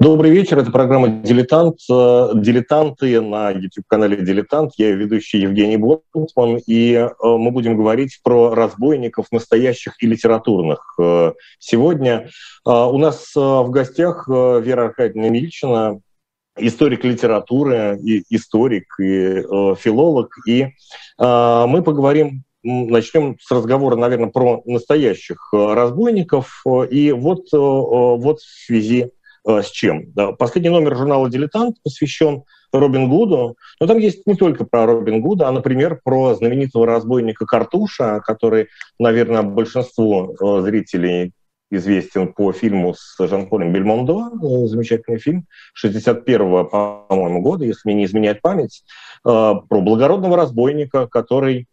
Добрый вечер, это программа «Дилетант». Э, «Дилетанты» на YouTube-канале «Дилетант». Я ведущий Евгений Блотман, и э, мы будем говорить про разбойников настоящих и литературных. Э, сегодня у нас в гостях Вера Аркадьевна Мильчина, историк литературы, и историк, и филолог. И мы поговорим начнем с разговора, наверное, про настоящих разбойников. И вот, вот в связи с чем. Последний номер журнала «Дилетант» посвящен Робин Гуду, но там есть не только про Робин Гуда, а, например, про знаменитого разбойника Картуша, который, наверное, большинству э, зрителей известен по фильму с Жан-Полем Бельмондо, э, замечательный фильм 61-го, по-моему, года, если мне не изменяет память, про благородного разбойника, который,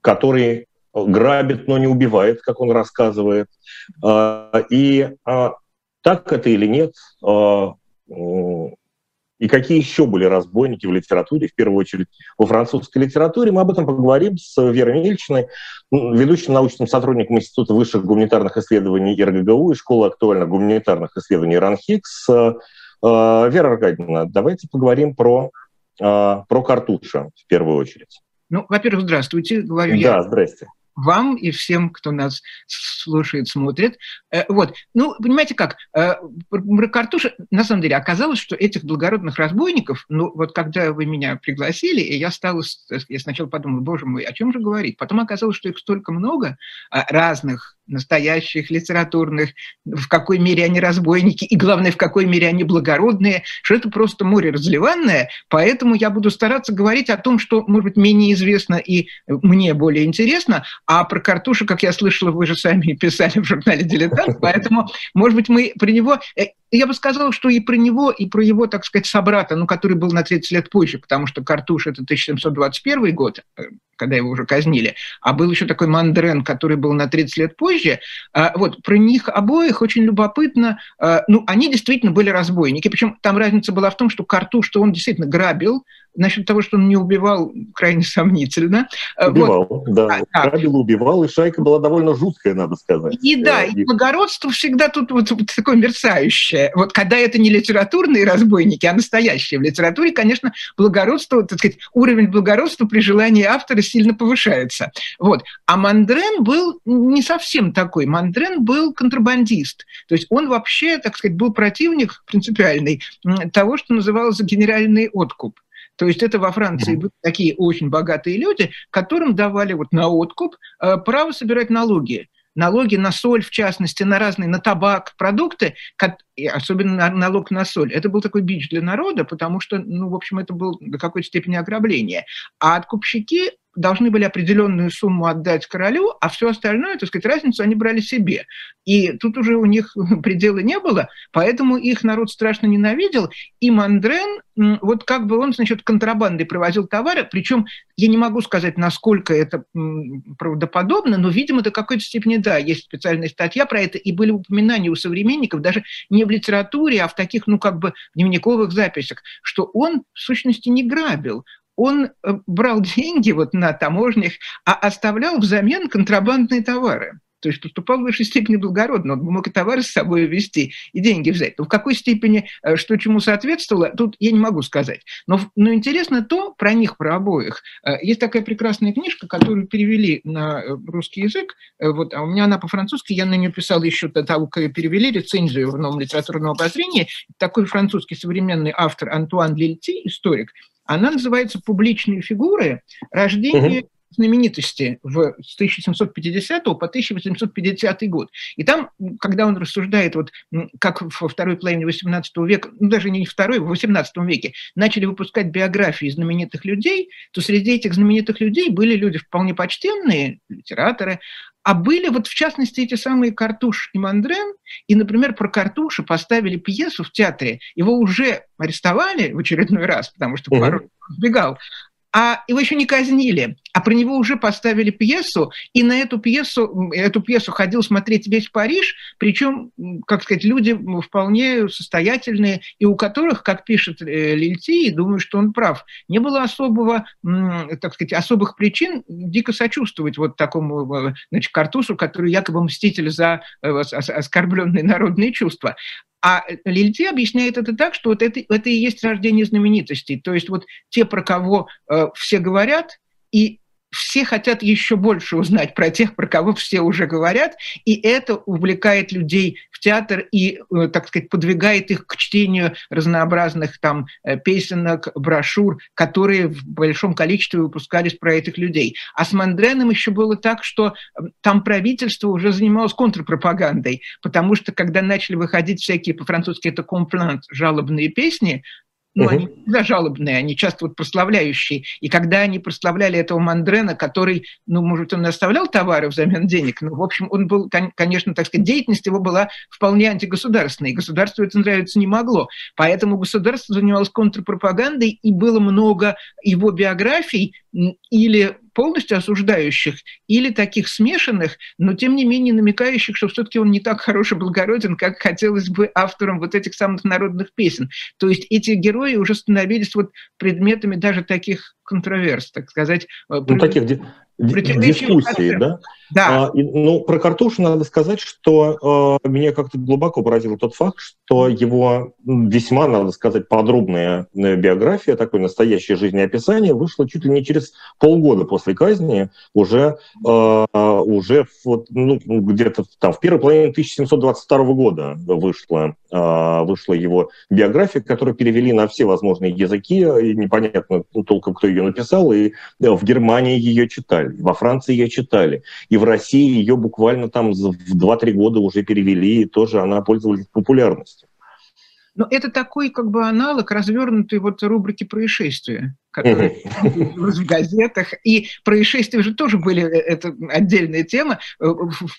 который грабит, но не убивает, как он рассказывает. И так это или нет, а, и какие еще были разбойники в литературе, в первую очередь во французской литературе. Мы об этом поговорим с Верой Мельчиной, ведущим научным сотрудником Института высших гуманитарных исследований РГГУ и Школы актуальных гуманитарных исследований РАНХИКС. А, Вера Аркадьевна, давайте поговорим про, а, про Картуша в первую очередь. Ну, во-первых, здравствуйте, говорю да, я. Да, здрасте вам и всем, кто нас слушает, смотрит. Э, вот. Ну, понимаете как, э, про на самом деле, оказалось, что этих благородных разбойников, ну, вот когда вы меня пригласили, и я стал, я сначала подумал, боже мой, о чем же говорить? Потом оказалось, что их столько много а, разных настоящих, литературных, в какой мере они разбойники, и главное, в какой мере они благородные, что это просто море разливанное, поэтому я буду стараться говорить о том, что, может быть, менее известно и мне более интересно, а про Картуша, как я слышала, вы же сами писали в журнале «Дилетант», поэтому, может быть, мы про него... Э, я бы сказала, что и про него, и про его, так сказать, собрата, ну, который был на 30 лет позже, потому что Картуш – это 1721 год, э, когда его уже казнили, а был еще такой Мандрен, который был на 30 лет позже. А, вот, про них обоих очень любопытно. А, ну, они действительно были разбойники, причем там разница была в том, что Карту, что он действительно грабил, Насчет того, что он не убивал, крайне сомнительно. А, убивал, вот. да. А, Грабил, убивал, и шайка была довольно жуткая, надо сказать. И да, и благородство всегда тут вот, вот такое мерцающее. Вот когда это не литературные разбойники, а настоящие. В литературе, конечно, благородство, так сказать, уровень благородства при желании автора сильно повышается. Вот. А Мандрен был не совсем такой. Мандрен был контрабандист. То есть он вообще, так сказать, был противник принципиальный того, что называлось генеральный откуп. То есть это во Франции были такие очень богатые люди, которым давали вот на откуп э, право собирать налоги налоги на соль, в частности, на разные, на табак, продукты, особенно налог на соль. Это был такой бич для народа, потому что, ну, в общем, это был до какой-то степени ограбление. А откупщики должны были определенную сумму отдать королю, а все остальное, так сказать, разницу они брали себе. И тут уже у них предела не было, поэтому их народ страшно ненавидел. И Мандрен, вот как бы он, значит, контрабандой привозил товары, причем я не могу сказать, насколько это правдоподобно, но, видимо, до какой-то степени, да, есть специальная статья про это, и были упоминания у современников, даже не в литературе, а в таких, ну, как бы дневниковых записях, что он, в сущности, не грабил, он э, брал деньги вот на таможнях, а оставлял взамен контрабандные товары. То есть поступал в высшей степени благородно, он мог и товары с собой вести, и деньги взять. Но в какой степени, э, что чему соответствовало, тут я не могу сказать. Но, но интересно то, про них, про обоих. Э, есть такая прекрасная книжка, которую перевели на русский язык, вот, а у меня она по-французски, я на нее писал еще до того, как ее перевели, рецензию в новом литературном обозрении. Такой французский современный автор Антуан Лильти, историк, она называется «Публичные фигуры. Рождение угу знаменитости в, с 1750 по 1850 год. И там, когда он рассуждает, вот, как во второй половине XVIII века, ну, даже не второй, в XVIII веке, начали выпускать биографии знаменитых людей, то среди этих знаменитых людей были люди вполне почтенные, литераторы, а были вот в частности эти самые Картуш и Мандрен, и, например, про Картуша поставили пьесу в театре, его уже арестовали в очередной раз, потому что порой сбегал, а его еще не казнили, а про него уже поставили пьесу, и на эту пьесу, эту пьесу ходил смотреть весь Париж, причем, как сказать, люди вполне состоятельные, и у которых, как пишет э, Лильти, и думаю, что он прав, не было особого, так сказать, особых причин дико сочувствовать вот такому, э, значит, Картусу, который якобы мститель за э, оскорбленные народные чувства. А Лильте объясняет это так, что вот это, это и есть рождение знаменитостей. То есть вот те, про кого э, все говорят, и все хотят еще больше узнать про тех, про кого все уже говорят, и это увлекает людей в театр и, э, так сказать, подвигает их к чтению разнообразных там э, песенок, брошюр, которые в большом количестве выпускались про этих людей. А с Мандреном еще было так, что там правительство уже занималось контрпропагандой, потому что когда начали выходить всякие по-французски это комплант, жалобные песни, ну, угу. они всегда жалобные, они часто вот прославляющие. И когда они прославляли этого Мандрена, который, ну, может, он оставлял товары взамен денег, ну, в общем, он был, конечно, так сказать, деятельность его была вполне антигосударственной, и государству это нравиться не могло. Поэтому государство занималось контрпропагандой, и было много его биографий или полностью осуждающих, или таких смешанных, но тем не менее намекающих, что все-таки он не так хороший благороден, как хотелось бы авторам вот этих самых народных песен. То есть эти герои уже становились вот предметами даже таких контроверс, так сказать. Э, ну, таких дискуссии, да? Да. А, и, ну, про Картушу надо сказать, что э, меня как-то глубоко поразил тот факт, что его весьма, надо сказать, подробная э, биография, такое настоящее жизнеописание, вышло чуть ли не через полгода после казни, уже, э, уже вот, ну, где-то там в первой половине 1722 года вышла, э, вышла его биография, которую перевели на все возможные языки, и непонятно толком, кто ее написал, и э, в Германии ее читали, во Франции ее читали, и в России ее буквально там в 2-3 года уже перевели, и тоже она пользовалась популярностью. Но это такой как бы аналог развернутой вот рубрики происшествия которые в газетах. И происшествия же тоже были, э, это отдельная тема. Э,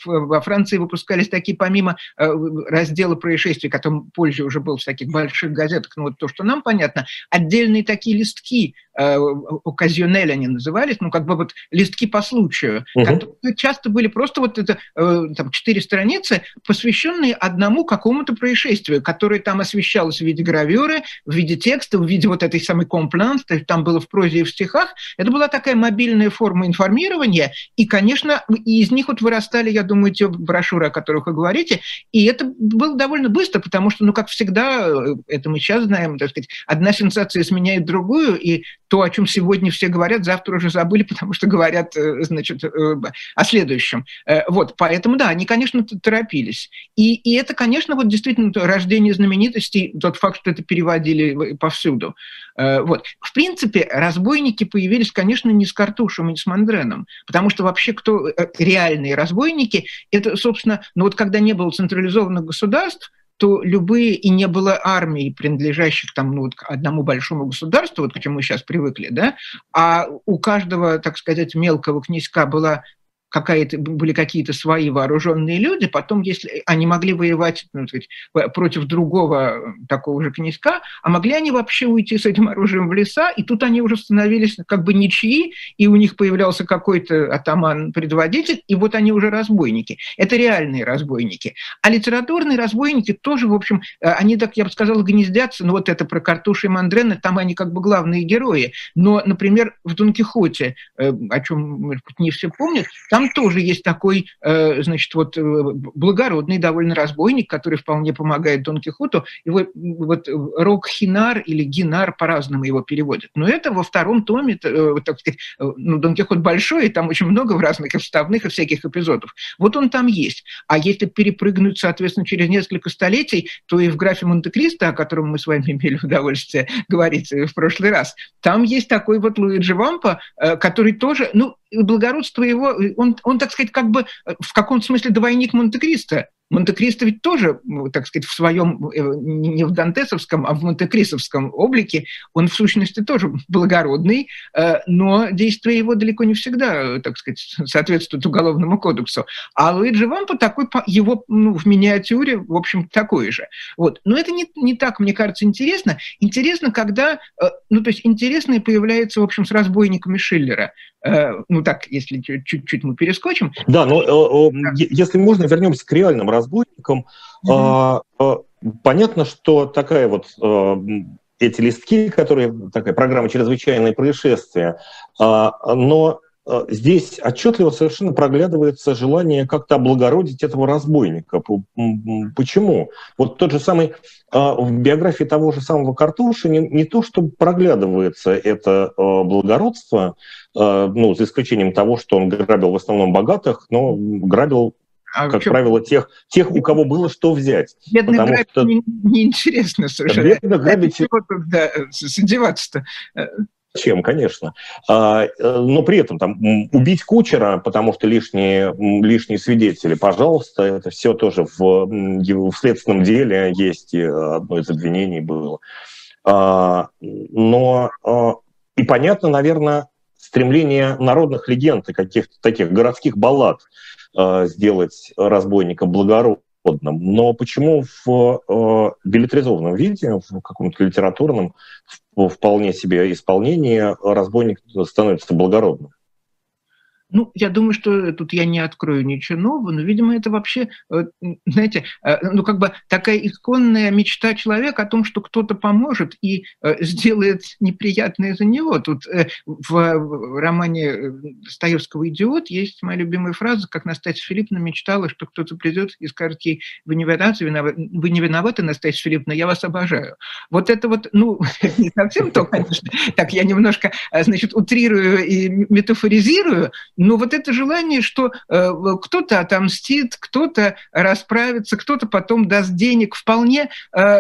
во Франции выпускались такие, помимо э, раздела происшествий, который позже уже был в таких больших газетах, ну вот то, что нам понятно, отдельные такие листки, оказионель они назывались, ну как бы вот листки по случаю, которые часто были просто вот это, там, четыре страницы, посвященные одному какому-то происшествию, которое там освещалось в виде гравюры, в виде текста, в виде вот этой самой компланс, есть там было в прозе и в стихах, это была такая мобильная форма информирования, и, конечно, из них вот вырастали, я думаю, те брошюры, о которых вы говорите, и это было довольно быстро, потому что, ну, как всегда, э, это мы сейчас знаем, так сказать, одна сенсация сменяет другую, и то, о чем сегодня все говорят, завтра уже забыли, потому что говорят, э, значит, э, о следующем. Вот, поэтому, да, они, конечно, торопились. И, и это, конечно, вот действительно рождение знаменитостей, тот факт, что это переводили повсюду. Вот. В принципе, принципе, разбойники появились, конечно, не с Картушем и не с Мандреном, потому что вообще кто э, реальные разбойники, это, собственно, ну вот когда не было централизованных государств, то любые, и не было армии, принадлежащих там, ну, вот, к одному большому государству, вот к чему мы сейчас привыкли, да, а у каждого, так сказать, мелкого князька была какая-то, были какие-то свои вооруженные люди, потом, если они могли воевать ну, сказать, против другого такого же князька, а могли они вообще уйти с этим оружием в леса, и тут они уже становились как бы ничьи, и у них появлялся какой-то атаман-предводитель, и вот они уже разбойники. Это реальные разбойники. А литературные разбойники тоже, в общем, э, они, так я бы сказала, гнездятся, ну вот это про Картуша и Мандрена, там они как бы главные герои. Но, например, в Дон Кихоте, э, о чем, не все помнят, там там тоже есть такой, э, значит, вот э, благородный довольно разбойник, который вполне помогает Дон Кихоту. Его вот Рок Хинар или Гинар по-разному его переводят. Но это во втором томе, э, так сказать, ну, Дон Кихот большой, и там очень много разных вставных и всяких эпизодов. Вот он там есть. А если перепрыгнуть, соответственно, через несколько столетий, то и в графе Монте-Кристо, о котором мы с вами имели удовольствие говорить в прошлый раз, там есть такой вот Луиджи Вампа, который тоже, ну, благородство его, он, он, так сказать, как бы э, в каком-то смысле двойник Монте-Кристо. Монте-Кристо ведь тоже, так сказать, в своем, э, не в дантесовском, а в монте-кристовском облике, он в сущности тоже благородный, э, но действия его далеко не всегда, так сказать, соответствуют уголовному кодексу. А Луиджи Вампа такой, его ну, в миниатюре, в общем, такой же. Вот. Но это не, не так, мне кажется, интересно. Интересно, когда, э, ну, то есть интересно появляется, в общем, с разбойниками Шиллера. Ну, так, если чуть-чуть мы перескочим. Да, но да. если можно, вернемся к реальным разбойникам. Mm-hmm. Понятно, что такая вот а, эти листки, которые такая программа чрезвычайные происшествия, но здесь отчетливо совершенно проглядывается желание как-то облагородить этого разбойника. Почему? Вот тот же самый в биографии того же самого Картуши не, не то, что проглядывается это благородство, ну, за исключением того, что он грабил в основном богатых, но грабил а как что? правило, тех, тех, у кого было что взять. Бедных грабить что... неинтересно не совершенно. Бедных грабить... Да, содеваться-то? Чем, конечно. А, но при этом там убить кучера, потому что лишние, лишние свидетели, пожалуйста, это все тоже в, в следственном деле есть, одно из обвинений было. А, но и понятно, наверное, стремление народных легенд и каких-то таких городских баллад э, сделать разбойника благородным. Но почему в э, билетризованном виде, в каком-то литературном, в вполне себе исполнении разбойник становится благородным? Ну, я думаю, что тут я не открою ничего нового, но, видимо, это вообще, э, знаете, э, ну, как бы такая исконная мечта человека о том, что кто-то поможет и э, сделает неприятное за него. Тут в романе Достоевского «Идиот» есть моя любимая фраза, как Настасья Филипповна мечтала, что кто-то придет и скажет ей, вы не виноваты, вы не виноваты, Настасья Филипповна, я вас обожаю. Вот это вот, ну, не совсем то, конечно. Так, я немножко, значит, утрирую и метафоризирую, но вот это желание, что э, кто-то отомстит, кто-то расправится, кто-то потом даст денег, вполне, э,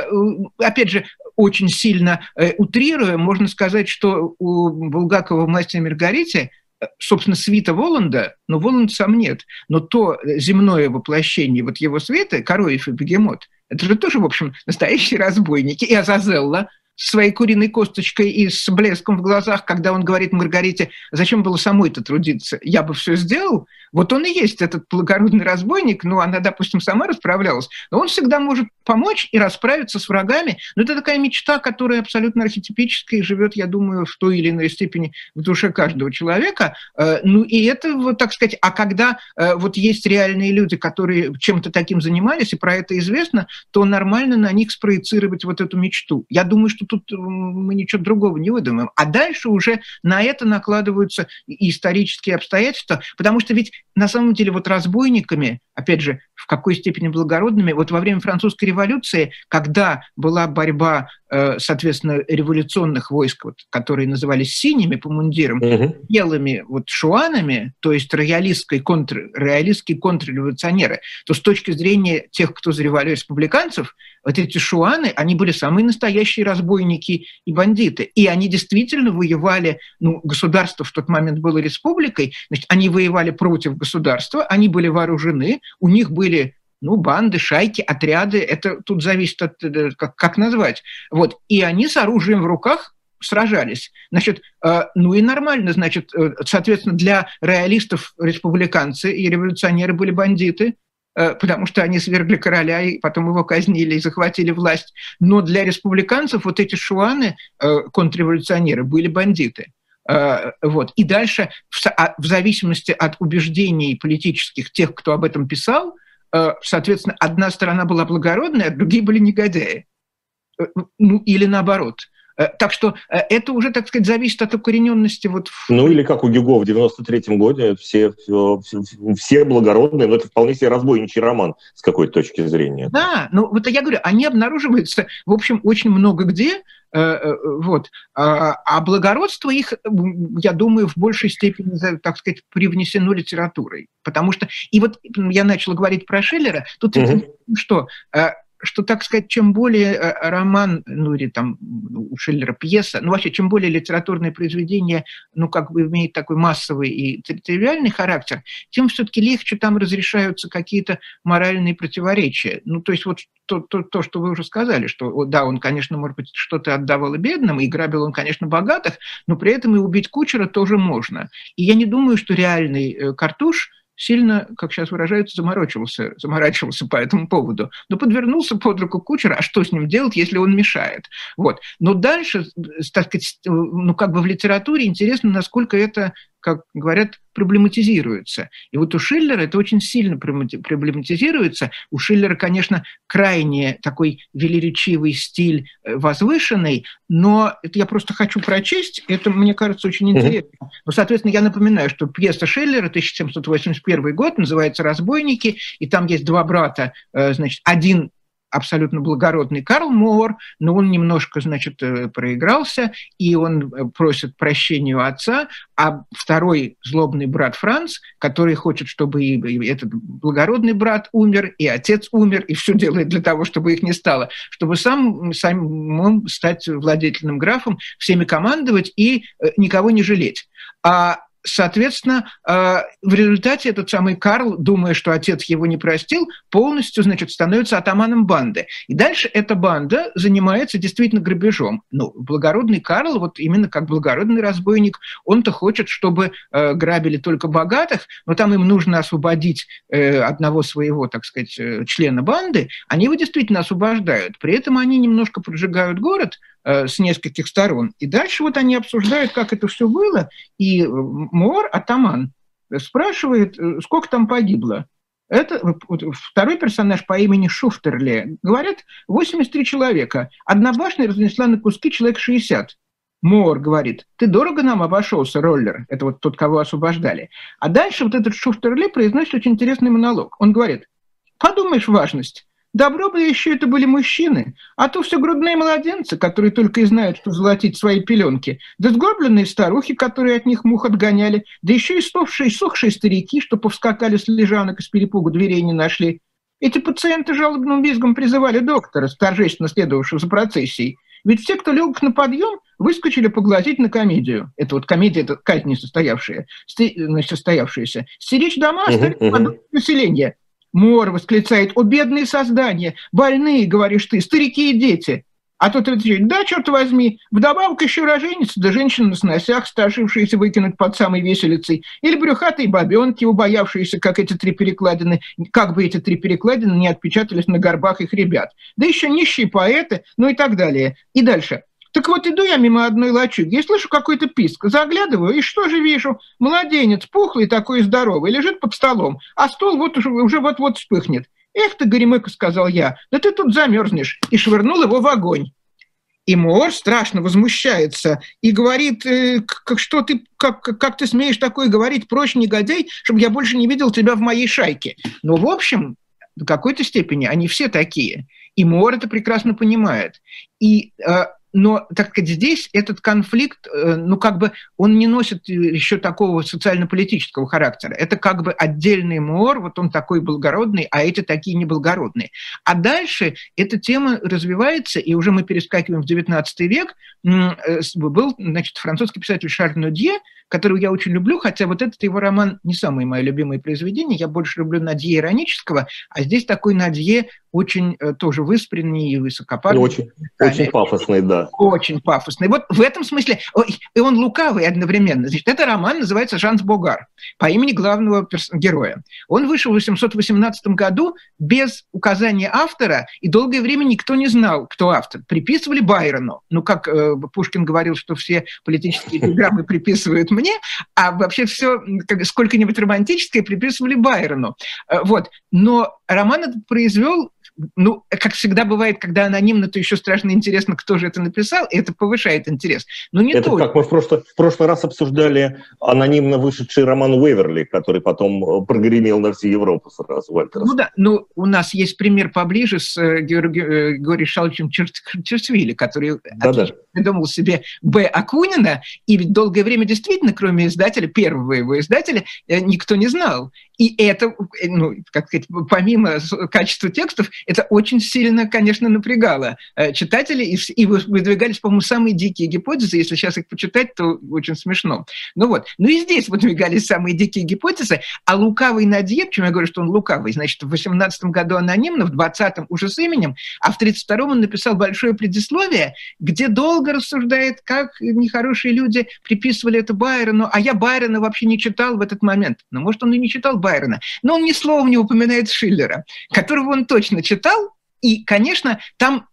опять же, очень сильно э, утрируя, можно сказать, что у Булгакова в «Мастере Маргарите» э, собственно, свита Воланда, но Воланд сам нет. Но то земное воплощение вот его света, Короев и Бегемот, это же тоже, в общем, настоящие разбойники. И Азазелла – своей куриной косточкой и с блеском в глазах, когда он говорит Маргарите, зачем было самой-то трудиться, я бы все сделал, вот он и есть этот благородный разбойник, ну, она, допустим, сама расправлялась, но он всегда может помочь и расправиться с врагами. Но это такая мечта, которая абсолютно архетипическая и живет, я думаю, в той или иной степени в душе каждого человека. Э, ну, и это, вот так сказать, а когда э, вот есть реальные люди, которые чем-то таким занимались, и про это известно, то нормально на них спроецировать вот эту мечту. Я думаю, что тут мы ничего другого не выдумаем. А дальше уже на это накладываются исторические обстоятельства, потому что ведь на самом деле вот разбойниками, опять же, в какой степени благородными, вот во время французской революции, когда была борьба, э, соответственно, революционных войск, вот, которые назывались синими по мундирам, угу. белыми вот шуанами, то есть роялистской контр, роялистские контрреволюционеры, то с точки зрения тех, кто за революцию республиканцев, вот эти шуаны, они были самые настоящие разбойники и бандиты. И они действительно воевали, ну, государство в тот момент было республикой, значит, они воевали против государства, они были вооружены, у них были ну, банды, шайки, отряды, это тут зависит от, э, как, как назвать. Вот. И они с оружием в руках сражались. Значит, э, ну и нормально, значит, э, соответственно, для реалистов республиканцы и революционеры были бандиты, потому что они свергли короля и потом его казнили и захватили власть. Но для республиканцев вот эти шуаны, контрреволюционеры, были бандиты. Вот. И дальше, а, в зависимости от убеждений политических тех, кто об этом писал, соответственно, одна сторона была благородная, а другие были негодяи. Ну, или наоборот. Э, так что э, это уже, так сказать, зависит от укорененности. Вот в... Ну или как у Гюго в 93-м году, все, все, все благородные, но это вполне себе разбойничий роман с какой-то точки зрения. Да, ну вот я говорю, они обнаруживаются, в общем, очень много где, э, вот. А, а благородство их, я думаю, в большей степени, так сказать, привнесено литературой. Потому что, и вот я начала говорить про Шиллера, тут угу. что, что, так сказать, чем более э, роман, ну или там у Шиллера пьеса, ну вообще, чем более литературное произведение, ну как бы имеет такой массовый и тривиальный характер, тем все-таки легче там разрешаются какие-то моральные противоречия. Ну то есть вот то, то, то, что вы уже сказали, что да, он, конечно, может быть, что-то отдавал и бедным, и грабил он, конечно, богатых, но при этом и убить кучера тоже можно. И я не думаю, что реальный э, картуш – сильно, как сейчас выражаются, заморочивался, заморачивался по этому поводу. Но подвернулся под руку кучера, а что с ним делать, если он мешает? Вот. Но дальше, так сказать, ну как бы в литературе интересно, насколько это как говорят, проблематизируется. И вот у Шиллера это очень сильно проблематизируется. У Шиллера, конечно, крайне такой велеречивый стиль э, возвышенный, но это я просто хочу прочесть, это, мне кажется, очень интересно. Ну, соответственно, я напоминаю, что пьеса Шиллера, 1781 год, называется «Разбойники», и там есть два брата, э, значит, один абсолютно благородный Карл Моор, но он немножко, значит, э, проигрался, и он э, просит прощения у отца, а второй злобный брат Франц, который хочет, чтобы и этот благородный брат умер, и отец умер, и все делает для того, чтобы их не стало, чтобы сам, сам стать владетельным графом, всеми командовать и э, никого не жалеть. А Соответственно, э, в результате этот самый Карл, думая, что отец его не простил, полностью, значит, становится атаманом банды. И дальше эта банда занимается действительно грабежом. Ну, благородный Карл, вот именно как благородный разбойник, он-то хочет, чтобы э, грабили только богатых, но там им нужно освободить э, одного своего, так сказать, члена банды, они его действительно освобождают. При этом они немножко поджигают город, с нескольких сторон. И дальше вот они обсуждают, как это все было, и Мор, атаман, спрашивает, э, сколько там погибло. Это второй персонаж по имени Шуфтерле. Говорят, 83 человека. Одна башня разнесла на куски человек 60. Мор говорит, ты дорого нам обошелся, роллер. Это вот тот, кого освобождали. А дальше вот этот Шуфтерле произносит очень интересный монолог. Он говорит, подумаешь, важность. Добро бы еще это были мужчины, а то все грудные младенцы, которые только и знают, что золотить свои пеленки, да сгорбленные старухи, которые от них мух отгоняли, да еще и стовшие, сохшие старики, что повскакали с лежанок и с перепугу дверей не нашли. Эти пациенты жалобным визгом призывали доктора, торжественно следовавшего за процессией. Ведь все, кто лег на подъем, выскочили поглазеть на комедию. Это вот комедия, это казнь не состоявшаяся, значит, состоявшаяся. Стеречь дома, оставить население. Мор восклицает, о, бедные создания, больные, говоришь ты, старики и дети. А тот отвечает, да, черт возьми, вдобавок еще роженица, да женщина на сносях, старшившиеся выкинуть под самой веселицей, или брюхатые бабенки, убоявшиеся, как эти три перекладины, как бы эти три перекладины не отпечатались на горбах их ребят. Да еще нищие поэты, ну и так далее. И дальше. Так вот иду я мимо одной лачуги и слышу какой-то писк. Заглядываю, и что же вижу? Младенец, пухлый такой здоровый, лежит под столом, а стол вот уже, уже вот-вот вспыхнет. «Эх ты, Горемыка», — сказал я, — «да ты тут замерзнешь», и швырнул его в огонь. И Мор страшно возмущается и говорит, э, как, что ты, как, как ты смеешь такое говорить, прочь, негодяй, чтобы я больше не видел тебя в моей шайке. Но, в общем, в какой-то степени они все такие. И Мор это прекрасно понимает. И э, но, так сказать, здесь этот конфликт, э, ну, как бы, он не носит еще такого социально-политического характера. Это как бы отдельный мор, вот он такой благородный, а эти такие неблагородные. А дальше эта тема развивается, и уже мы перескакиваем в XIX век. Э, был, значит, французский писатель Шарль Нодье, которого я очень люблю, хотя вот этот его роман не самое мое любимое произведение, я больше люблю Надье иронического, а здесь такой Надье очень э, тоже выспренний и высокопарный. Очень, очень пафосный, да. Очень пафосный. Вот в этом смысле, и он лукавый одновременно. Значит, это роман называется «Жанс Богар» по имени главного героя. Он вышел в 818 году без указания автора, и долгое время никто не знал, кто автор. Приписывали Байрону. Ну, как э, Пушкин говорил, что все политические телеграммы приписывают мне, а вообще все сколько-нибудь романтическое приписывали Байрону. Э, вот. Но роман этот произвел ну, как всегда бывает, когда анонимно, то еще страшно интересно, кто же это написал, и это повышает интерес. Но не это только. как мы в прошлый, в прошлый раз обсуждали анонимно вышедший роман Уэверли, который потом э, прогремел на всю Европу сразу, Вальтер. Ну да, ну у нас есть пример поближе с э, Георгием э, Шалчем Черчвили, который да -да. придумал себе Б. Акунина, и ведь долгое время действительно, кроме издателя, первого его издателя, никто не знал. И это, ну, как сказать, помимо качества текстов, это очень сильно, конечно, напрягало э, читателей, и выдвигались, по-моему, самые дикие гипотезы. Если сейчас их почитать, то очень смешно. Ну вот. Ну и здесь выдвигались самые дикие гипотезы, а лукавый Надье, почему я говорю, что он лукавый, значит, в 18 году анонимно, в 20-м уже с именем, а в 32-м он написал большое предисловие, где долго рассуждает, как нехорошие люди приписывали это Байрону, а я Байрона вообще не читал в этот момент. Ну, может, он и не читал Байрона, но он ни словом не упоминает Шиллера, которого он точно читал, и, конечно, там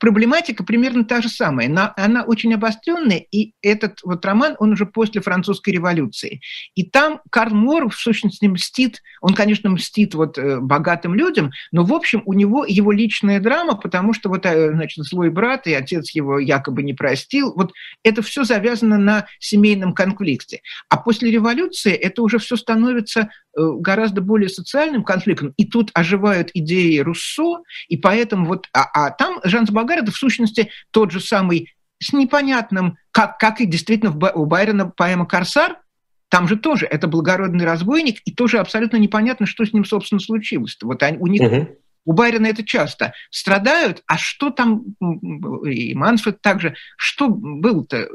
проблематика примерно та же самая. Она, она очень обостренная, и этот вот роман, он уже после французской революции. И там Карл Мор, в сущности, мстит, он, конечно, мстит вот э, богатым людям, но, в общем, у него его личная драма, потому что вот, э, значит, злой брат и отец его якобы не простил. Вот это все завязано на семейном конфликте. А после революции это уже все становится э, гораздо более социальным конфликтом, и тут оживают идеи Руссо, и поэтому вот, а, а там Жанс Багар это в сущности тот же самый с непонятным, как, как и действительно у Байрона поэма «Корсар», там же тоже это благородный разбойник, и тоже абсолютно непонятно, что с ним, собственно, случилось. Вот они, у них угу. У Байрона это часто. Страдают, а что там, и Мансфорд также, что было-то,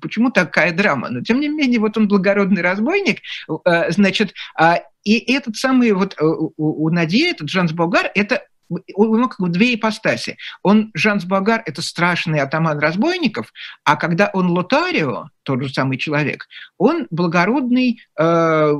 почему такая драма? Но тем не менее, вот он благородный разбойник, э, значит, а, и этот самый вот э, у Нади, этот Жанс Болгар, это у него как бы две ипостаси. Он, Жанс Багар, это страшный атаман разбойников, а когда он Лотарио, тот же самый человек, он благородный э,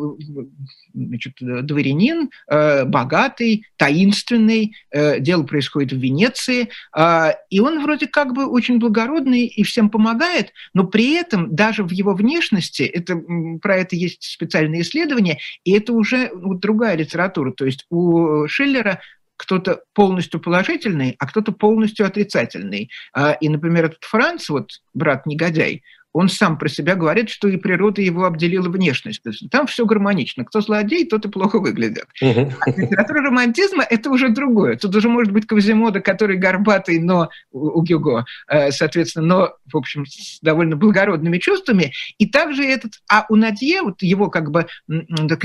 значит, дворянин, э, богатый, таинственный, э, дело происходит в Венеции, э, и он вроде как бы очень благородный и всем помогает, но при этом даже в его внешности, это, про это есть специальные исследования, и это уже вот другая литература, то есть у Шиллера кто-то полностью положительный, а кто-то полностью отрицательный. А, и, например, этот Франц, вот брат-негодяй, он сам про себя говорит, что и природа его обделила внешность. То есть там все гармонично. Кто злодей, тот и плохо выглядит. А литература романтизма – это уже другое. Тут уже может быть Квазимода, который горбатый, но у Гюго, э, соответственно, но, в общем, с довольно благородными чувствами. И также этот, а у Надье, вот его как бы,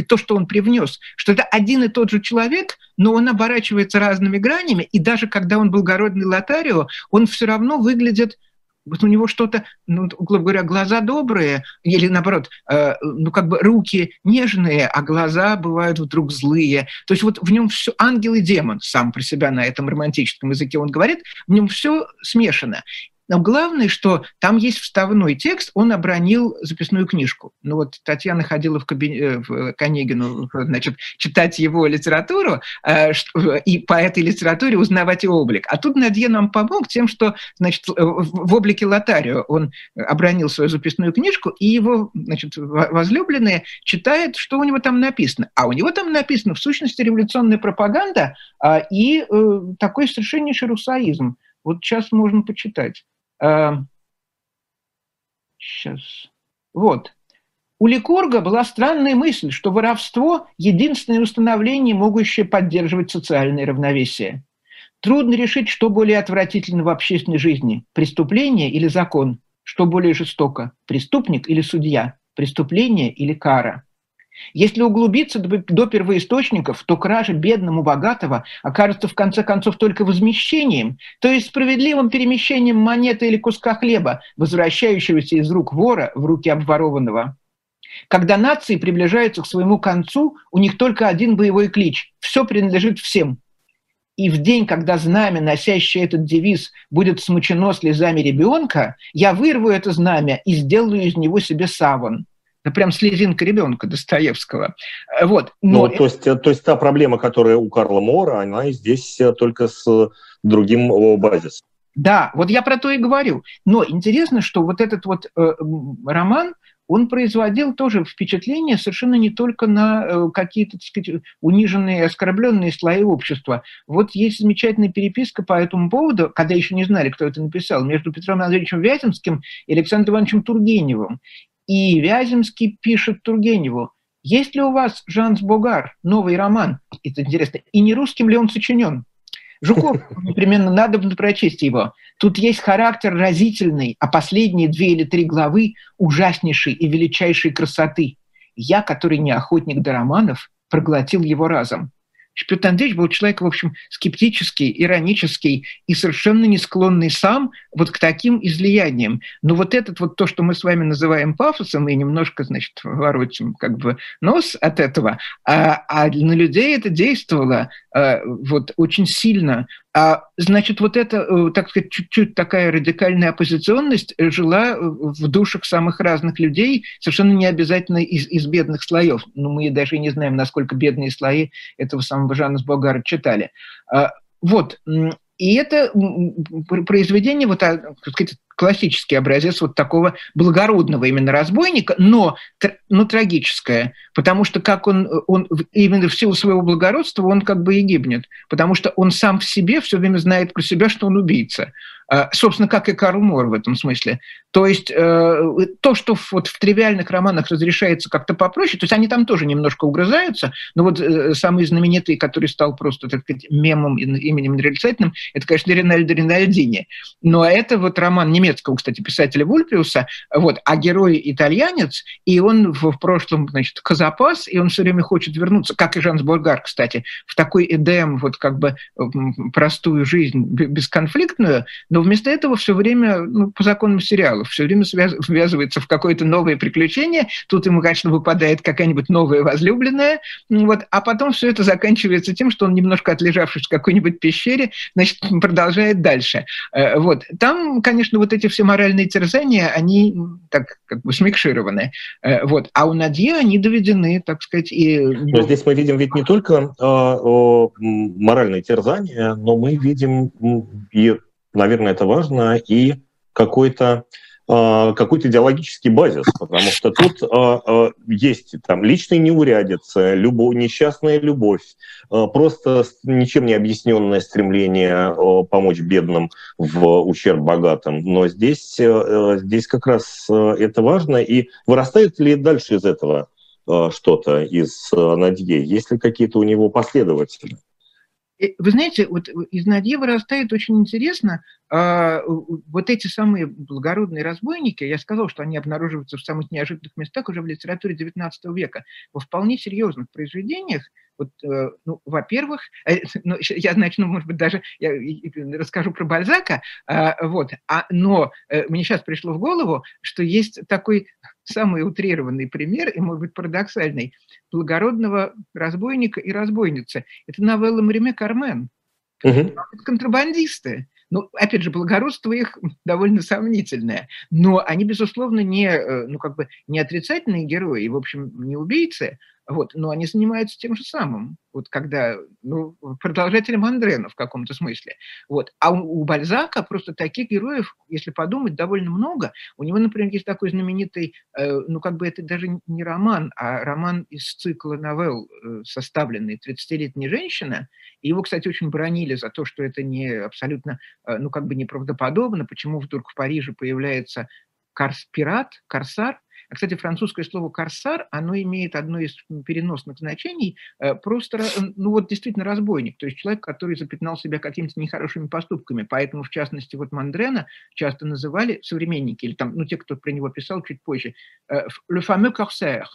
то, что он привнес, что это один и тот же человек, но он оборачивается разными гранями, и даже когда он благородный лотарио, он все равно выглядит вот у него что-то, ну, грубо говоря, глаза добрые, или наоборот, э, ну, как бы руки нежные, а глаза бывают вдруг злые. То есть вот в нем все ангел и демон, сам про себя на этом романтическом языке он говорит, в нем все смешано. Но главное, что там есть вставной текст, он обронил записную книжку. Ну вот Татьяна ходила в, кабин... Э, в Конегину, значит, читать его литературу, э, и по этой литературе узнавать его облик. А тут Надье нам помог тем, что, значит, в облике Лотарио он обронил свою записную книжку, и его, значит, возлюбленная читает, что у него там написано. А у него там написано, в сущности, революционная пропаганда а, и э, такой совершеннейший русаизм. Вот сейчас можно почитать. Сейчас. Э, вот. У Ликурга была странная мысль, что воровство – единственное установление, могущее поддерживать социальное равновесие. Трудно решить, что более отвратительно в общественной жизни – преступление или закон, что более жестоко – преступник или судья, преступление или кара. Если углубиться до первоисточников, то кража бедному богатого окажется в конце концов только возмещением, то есть справедливым перемещением монеты или куска хлеба, возвращающегося из рук вора в руки обворованного. Когда нации приближаются к своему концу, у них только один боевой клич – все принадлежит всем. И в день, когда знамя, носящее этот девиз, будет смучено слезами ребенка, я вырву это знамя и сделаю из него себе саван – это прям слезинка ребенка Достоевского. Э, вот. Но ну, то, есть, то есть та проблема, которая у Карла Мора, она здесь э, только с другим базисом. Да, вот я про то и говорю. Но интересно, что вот этот вот э, роман, он производил тоже впечатление совершенно не только на э, какие-то, так сказать, униженные, оскорбленные слои общества. Вот есть замечательная переписка по этому поводу, когда еще не знали, кто это написал, между Петром Андреевичем Вяземским и Александром Ивановичем Тургеневым. И Вяземский пишет Тургеневу, есть ли у вас Жанс Богар, новый роман? Это интересно. И не русским ли он сочинен? Жуков непременно надо прочесть его. Тут есть характер разительный, а последние две или три главы ужаснейшей и величайшей красоты. Я, который не охотник до романов, проглотил его разом. Петр Андреевич был человек, в общем, скептический, иронический и совершенно не склонный сам вот к таким излияниям. Но вот этот вот то, что мы с вами называем пафосом, и немножко, значит, воротим как бы нос от этого, а, а на людей это действовало а, вот очень сильно. А, значит, вот эта, э, так сказать, чуть-чуть такая радикальная оппозиционность жила в душах самых разных людей, совершенно не обязательно из, из бедных слоев. Но мы даже не знаем, насколько бедные слои этого самого Жанна Болгара читали. А, вот, И это произведение, вот, так сказать, классический образец вот такого благородного именно разбойника, но, но трагическое, потому что как он, он именно в силу своего благородства он как бы и гибнет, потому что он сам в себе все время знает про себя, что он убийца. А, собственно, как и Карл Мор в этом смысле. То есть э, то, что вот в тривиальных романах разрешается как-то попроще, то есть они там тоже немножко угрызаются, но вот э, самый знаменитый, который стал просто, так сказать, мемом именем нарицательным, это, конечно, Ринальдо Ринальдини. Но это вот роман не немецкого, кстати, писателя Вульпиуса, вот, а герой итальянец, и он в прошлом, значит, казапас, и он все время хочет вернуться, как и Жанс Бургар, кстати, в такой эдем, вот как бы простую жизнь, бесконфликтную, но вместо этого все время, ну, по законам сериалов, все время связ, ввязывается в какое-то новое приключение, тут ему, конечно, выпадает какая-нибудь новая возлюбленная, вот, а потом все это заканчивается тем, что он немножко отлежавшись в какой-нибудь пещере, значит, продолжает дальше. Э, вот. Там, конечно, вот эти все моральные терзания, они так как бы смикшированы. Э, вот. А у Надье они доведены, так сказать, и... Но здесь мы видим ведь не только э, моральные терзания, но мы видим, и, наверное, это важно, и какой-то а, какой-то идеологический базис, потому что тут э, есть там личные неурядицы, любовь, несчастная любовь, просто ничем не объясненное стремление помочь бедным в ущерб богатым. Но здесь, здесь как раз это важно. И вырастает ли дальше из этого что-то из Надье? Есть ли какие-то у него последователи? Вы знаете, вот из Надье вырастает очень интересно вот эти самые благородные разбойники, я сказал, что они обнаруживаются в самых неожиданных местах уже в литературе XIX века, во вполне серьезных произведениях, вот, э, ну, во-первых, э, ну, я начну, может быть, даже я расскажу про Бальзака, а, вот, а, но э, мне сейчас пришло в голову, что есть такой самый утрированный пример, и, может быть, парадоксальный, благородного разбойника и разбойницы. Это новелла Мариме Кармен. Угу. Контрабандисты. Ну, опять же, благородство их довольно сомнительное, но они, безусловно, не, ну, как бы, не отрицательные герои, в общем, не убийцы, вот, но они занимаются тем же самым, вот когда, ну, продолжатели Мандрена в каком-то смысле. Вот. А у, у Бальзака просто таких героев, если подумать, довольно много. У него, например, есть такой знаменитый, э, ну, как бы это даже не роман, а роман из цикла новелл, э, составленный «30-летняя женщина». И его, кстати, очень бронили за то, что это не абсолютно, э, ну, как бы неправдоподобно, почему вдруг в Париже появляется карс-пират, корсар, а, кстати, французское слово «корсар», оно имеет одно из переносных значений, э, просто, ну вот действительно разбойник, то есть человек, который запятнал себя какими-то нехорошими поступками. Поэтому, в частности, вот Мандрена часто называли современники, или там, ну, те, кто про него писал чуть позже, э, «le fameux corsaire»,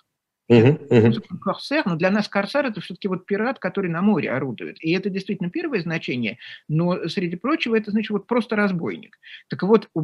Uh-huh, uh-huh. Корсар, но для нас корсар это все-таки вот пират, который на море орудует. И это действительно первое значение, но среди прочего это значит вот просто разбойник. Так вот, у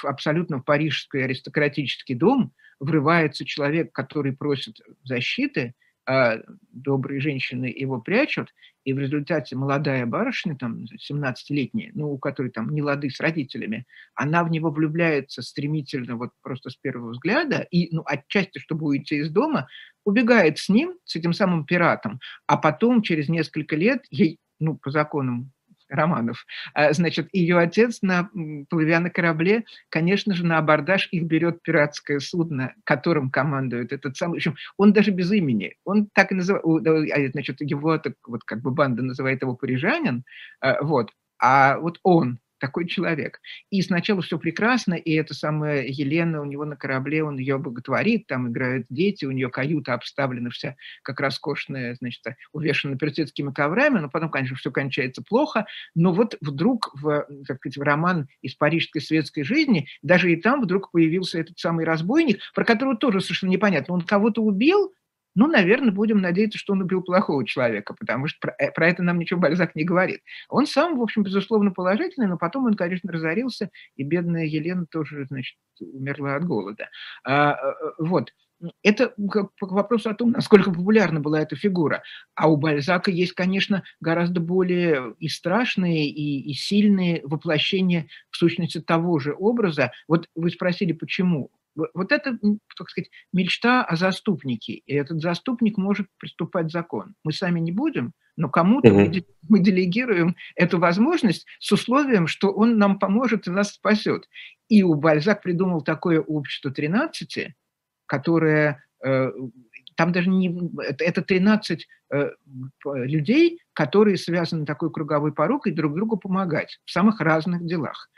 вдруг в абсолютно парижский аристократический дом врывается человек, который просит защиты, а добрые женщины его прячут, и в результате молодая барышня, там, 17-летняя, ну, у которой там не лады с родителями, она в него влюбляется стремительно, вот просто с первого взгляда, и, ну, отчасти, чтобы уйти из дома, убегает с ним, с этим самым пиратом, а потом, через несколько лет, ей, ну, по законам романов. А, значит, ее отец, на, плывя на корабле, конечно же, на абордаж их берет пиратское судно, которым командует этот самый... В общем, он даже без имени. Он так и называет... А, значит, его так, вот как бы банда называет его парижанин. А, вот. А вот он, такой человек. И сначала все прекрасно, и эта самая Елена у него на корабле, он ее боготворит, там играют дети, у нее каюта обставлена вся как роскошная, значит, увешана персидскими коврами, но потом, конечно, все кончается плохо. Но вот вдруг в, так сказать, в роман из парижской светской жизни, даже и там вдруг появился этот самый разбойник, про которого тоже совершенно непонятно. Он кого-то убил, ну, наверное, будем надеяться, что он убил плохого человека, потому что про, э, про это нам ничего Бальзак не говорит. Он сам, в общем, безусловно, положительный, но потом он, конечно, разорился, и бедная Елена тоже, значит, умерла от голода. А, э, э, вот. Это к вопросу о том, насколько популярна была эта фигура. А у Бальзака есть, конечно, гораздо более и страшные, и, и сильные воплощения в сущности того же образа. Вот вы спросили, почему. Вот это, так сказать, мечта о заступнике. И этот заступник может приступать закон. Мы сами не будем, но кому-то угу. мы делегируем эту возможность с условием, что он нам поможет и нас спасет. И у Бальзак придумал такое общество 13, которое э, там даже не... Это 13 э, людей, которые связаны такой круговой порукой друг другу помогать в самых разных делах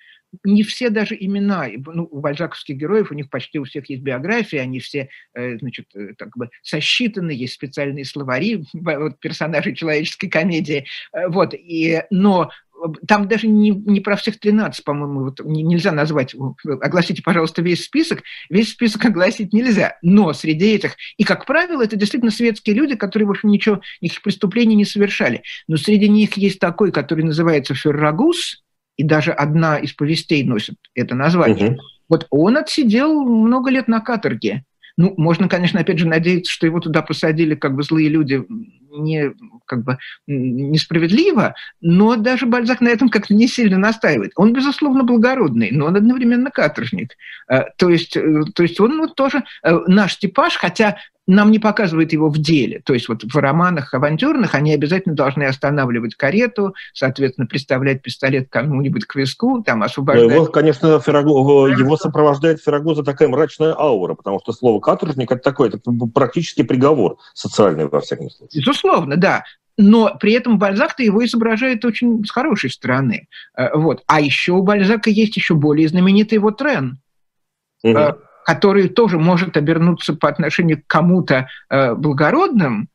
не все даже имена, ну, у бальзаковских героев, у них почти у всех есть биографии, они все, э, значит, э, как бы сосчитаны, есть специальные словари вот, персонажей человеческой комедии, э, вот, и, но там даже не, не про всех 13, по-моему, вот, нельзя назвать, огласите, пожалуйста, весь список, весь список огласить нельзя, но среди этих, и, как правило, это действительно светские люди, которые, в общем, ничего, никаких преступлений не совершали, но среди них есть такой, который называется Феррагус, и даже одна из повестей носит это название. Угу. Вот он отсидел много лет на каторге. Ну, можно, конечно, опять же надеяться, что его туда посадили как бы злые люди не, как бы, несправедливо, но даже Бальзак на этом как-то не сильно настаивает. Он, безусловно, благородный, но он одновременно каторжник. Э, то есть, э, то есть он вот тоже э, наш типаж, хотя нам не показывают его в деле. То есть вот в романах авантюрных они обязательно должны останавливать карету, соответственно, приставлять пистолет кому-нибудь к виску, там освобождать. Его, конечно, Ферраго, его сопровождает Феррагоза такая мрачная аура, потому что слово «каторжник» — это такой, это практически приговор социальный, во всяком случае. Безусловно, да но при этом Бальзак-то его изображает очень с хорошей стороны. Э, вот. А еще у Бальзака есть еще более знаменитый его Трен. Угу который тоже может обернуться по отношению к кому-то э, благородным,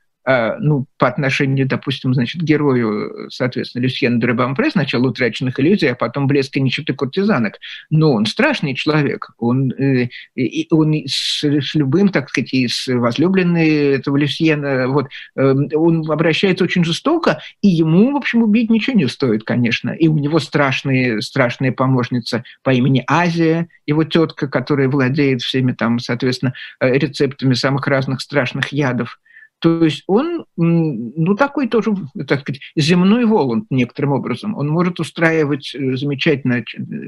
ну, по отношению, допустим, значит, герою, соответственно, Люсьен Дребампре, сначала утраченных иллюзий, а потом блеска нищеты куртизанок. Но он страшный человек. Он, э, и он с, с любым, так сказать, и с возлюбленной этого Люсьена, вот, э, он обращается очень жестоко, и ему, в общем, убить ничего не стоит, конечно. И у него страшные, страшная помощница по имени Азия, его тетка, которая владеет всеми там, соответственно, э, рецептами самых разных страшных ядов. То есть он, ну, такой тоже, так сказать, земной Воланд некоторым образом. Он может устраивать э, замечательно э,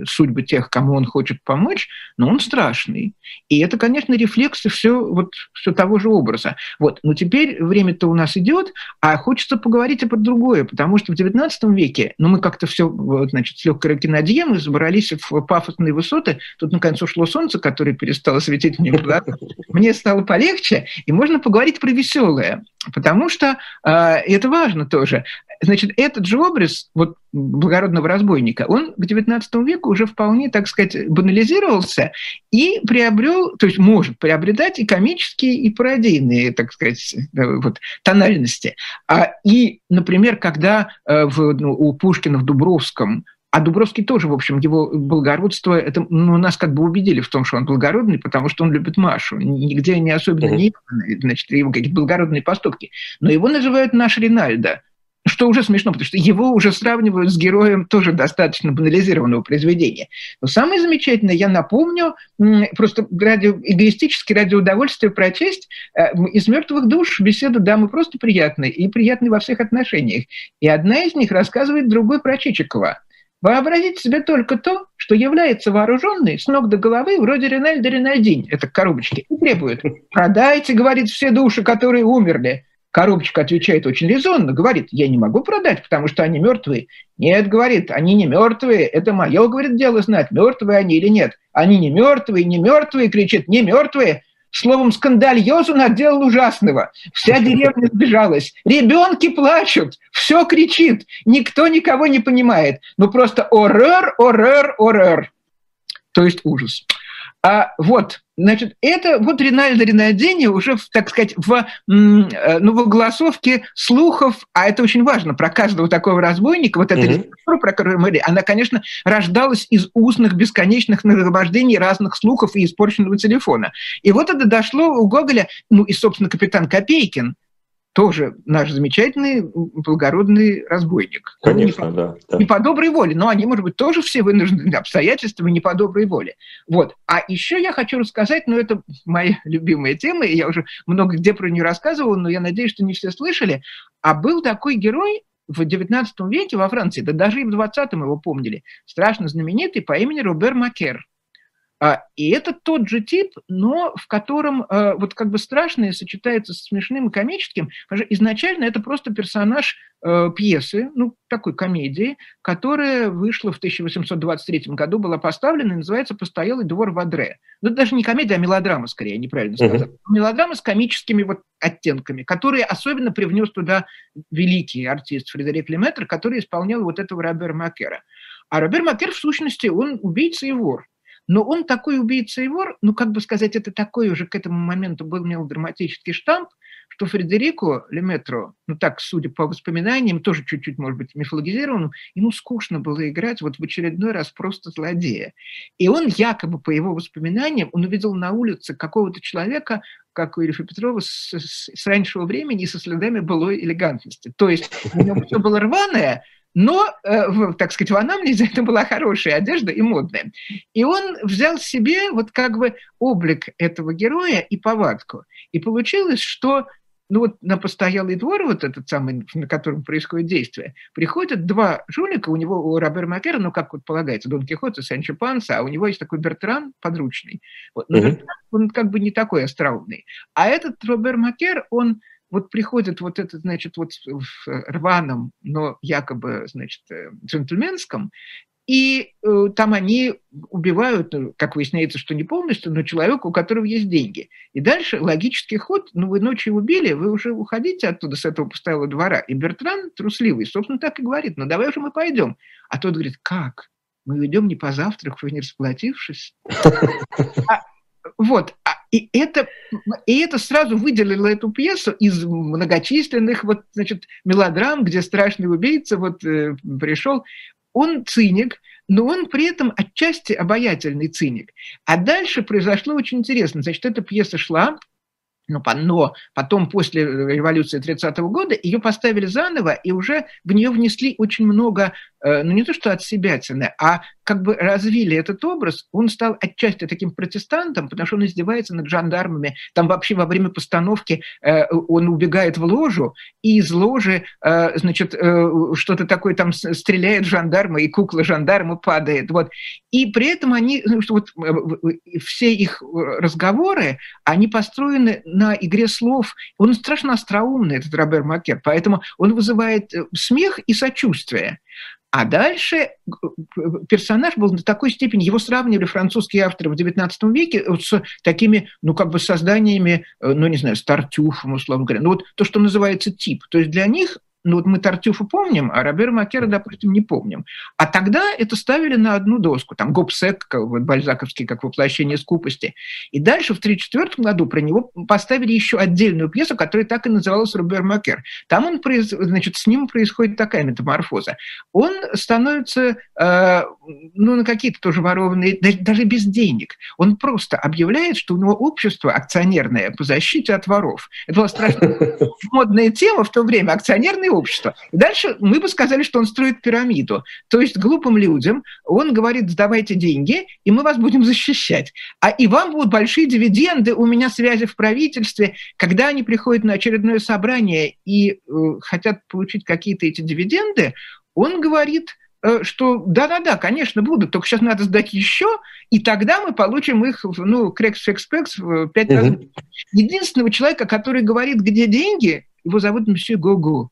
судьбы тех, кому он хочет помочь, но он страшный. И это, конечно, рефлексы все, вот, все того же образа. Вот. Но теперь время-то у нас идет, а хочется поговорить и про другое, потому что в XIX веке, ну, мы как-то все, вот, значит, с легкой ракинадье, мы забрались в пафосные высоты, тут, наконец, ушло солнце, которое перестало светить мне в глаза, мне стало полегче, и можно поговорить про веселое тяжелое, потому что э, это важно тоже. Значит, этот же образ вот, благородного разбойника, он к XIX веку уже вполне, так сказать, банализировался и приобрел, то есть может приобретать и комические, и пародийные, так сказать, вот, тональности. А, и, например, когда э, в, ну, у Пушкина в Дубровском а Дубровский тоже, в общем, его благородство, это ну, нас как бы убедили в том, что он благородный, потому что он любит Машу. Нигде не особенно не значит, его какие-то благородные поступки. Но его называют наш Ринальдо, что уже смешно, потому что его уже сравнивают с героем тоже достаточно банализированного произведения. Но самое замечательное, я напомню, просто ради, эгоистически, ради удовольствия прочесть, э, из «Мертвых душ» беседа дамы просто приятная, и приятная во всех отношениях. И одна из них рассказывает другой про Чичикова – Вообразите себе только то, что является вооруженный с ног до головы вроде Ринальда Ринальдинь, это коробочки, и требует «продайте, — говорит, — все души, которые умерли». Коробочка отвечает очень резонно, говорит, я не могу продать, потому что они мертвые. Нет, говорит, они не мертвые, это мое, говорит, дело знать, мертвые они или нет. Они не мертвые, не мертвые, кричит, не мертвые. Словом, скандальоз он отделал ужасного. Вся деревня сбежалась. Ребенки плачут, все кричит, никто никого не понимает. Ну просто орер, орер, орер. То есть ужас. А вот, значит, это вот Ринальдо Ринальдини уже, так сказать, в, э, ну, в голосовке слухов, а это очень важно, про каждого такого разбойника, вот эта mm-hmm. литература, про которую мы она, конечно, рождалась из устных бесконечных нагромождений разных слухов и испорченного телефона. И вот это дошло у Гоголя, ну и, собственно, капитан Копейкин, тоже наш замечательный благородный разбойник. Конечно, не, да, да. Не по доброй воле, но они, может быть, тоже все вынуждены обстоятельствами не по доброй воле. Вот. А еще я хочу рассказать, ну, это моя любимая тема, и я уже много где про нее рассказывал, но я надеюсь, что не все слышали. А был такой герой в XIX веке во Франции, да даже и в XX его помнили, страшно знаменитый по имени Робер Макер. А, и это тот же тип, но в котором э, вот как бы страшное сочетается с смешным и комическим. Изначально это просто персонаж э, пьесы, ну, такой комедии, которая вышла в 1823 году, была поставлена и называется «Постоялый двор в Адре». Ну, это даже не комедия, а мелодрама, скорее, неправильно сказать. Uh-huh. Мелодрама с комическими вот оттенками, которые особенно привнес туда великий артист Фредерик Леметр, который исполнял вот этого Робера Макера. А Робер Макер, в сущности, он убийца и вор. Но он такой убийца и вор, ну, как бы сказать, это такой уже к этому моменту был мелодраматический штамп, что Фредерико Леметро, ну так, судя по воспоминаниям, тоже чуть-чуть, может быть, мифологизированным, ему скучно было играть вот в очередной раз просто злодея. И он якобы, по его воспоминаниям, он увидел на улице какого-то человека, как у Ильфа Петрова, с, с, с раннего времени и со следами былой элегантности. То есть у него все было рваное, но, э, так сказать, в анамнезе это была хорошая одежда и модная. И он взял себе вот как бы облик этого героя и повадку. И получилось, что ну вот на постоялый двор, вот этот самый, на котором происходит действие, приходят два жулика, у него, у Робер Макера, ну, как вот полагается, Дон Кихот и Санчо Панса, а у него есть такой Бертран подручный. Вот. Но uh-huh. Бертран, он как бы не такой остроумный. А этот Робер Макер, он вот приходит вот этот, значит, вот в рваном, но якобы, значит, э, джентльменском, и э, там они убивают, ну, как выясняется, что не полностью, но человека, у которого есть деньги. И дальше логический ход, ну вы ночью убили, вы уже уходите оттуда, с этого постоялого двора. И Бертран трусливый, собственно, так и говорит, ну давай уже мы пойдем. А тот говорит, как? Мы идем не позавтракав и не расплатившись. А, вот, а и это, и это сразу выделило эту пьесу из многочисленных вот, значит, мелодрам, где страшный убийца вот э, пришел. Он циник, но он при этом отчасти обаятельный циник. А дальше произошло очень интересно. Значит, эта пьеса шла, но, но потом, после революции 30-го года, ее поставили заново, и уже в нее внесли очень много, э, ну не то что от себя, а как бы развили этот образ, он стал отчасти таким протестантом, потому что он издевается над жандармами. Там вообще во время постановки э, он убегает в ложу, и из ложи, э, значит, э, что-то такое там стреляет жандарма, и кукла жандарма падает. Вот. И при этом они, ну, что вот, э, все их разговоры, они построены на игре слов. Он страшно остроумный, этот Робер Макер, поэтому он вызывает э, смех и сочувствие. А дальше э, персонаж был до такой степени, его сравнивали французские авторы в XIX веке с такими, ну, как бы созданиями, э, ну, не знаю, с Тартюфом, условно говоря. Ну, вот то, что называется тип. То есть для них ну вот мы Тартюфа помним, а Робера Макера, допустим, не помним. А тогда это ставили на одну доску, там Гобсек, вот Бальзаковский, как воплощение скупости. И дальше в 1934 году про него поставили еще отдельную пьесу, которая так и называлась Робер Макер. Там он, значит, с ним происходит такая метаморфоза. Он становится, э, ну, на какие-то тоже ворованные, даже без денег. Он просто объявляет, что у него общество акционерное по защите от воров. Это была страшно модная тема в то время, акционерные и общество. И дальше мы бы сказали, что он строит пирамиду. То есть глупым людям он говорит, сдавайте деньги, и мы вас будем защищать. А и вам будут большие дивиденды, у меня связи в правительстве. Когда они приходят на очередное собрание и э, хотят получить какие-то эти дивиденды, он говорит, э, что да-да-да, конечно, будут, только сейчас надо сдать еще, и тогда мы получим их, ну, крекс экспекс в пять раз. Единственного человека, который говорит, где деньги, его зовут Мсье Гогу.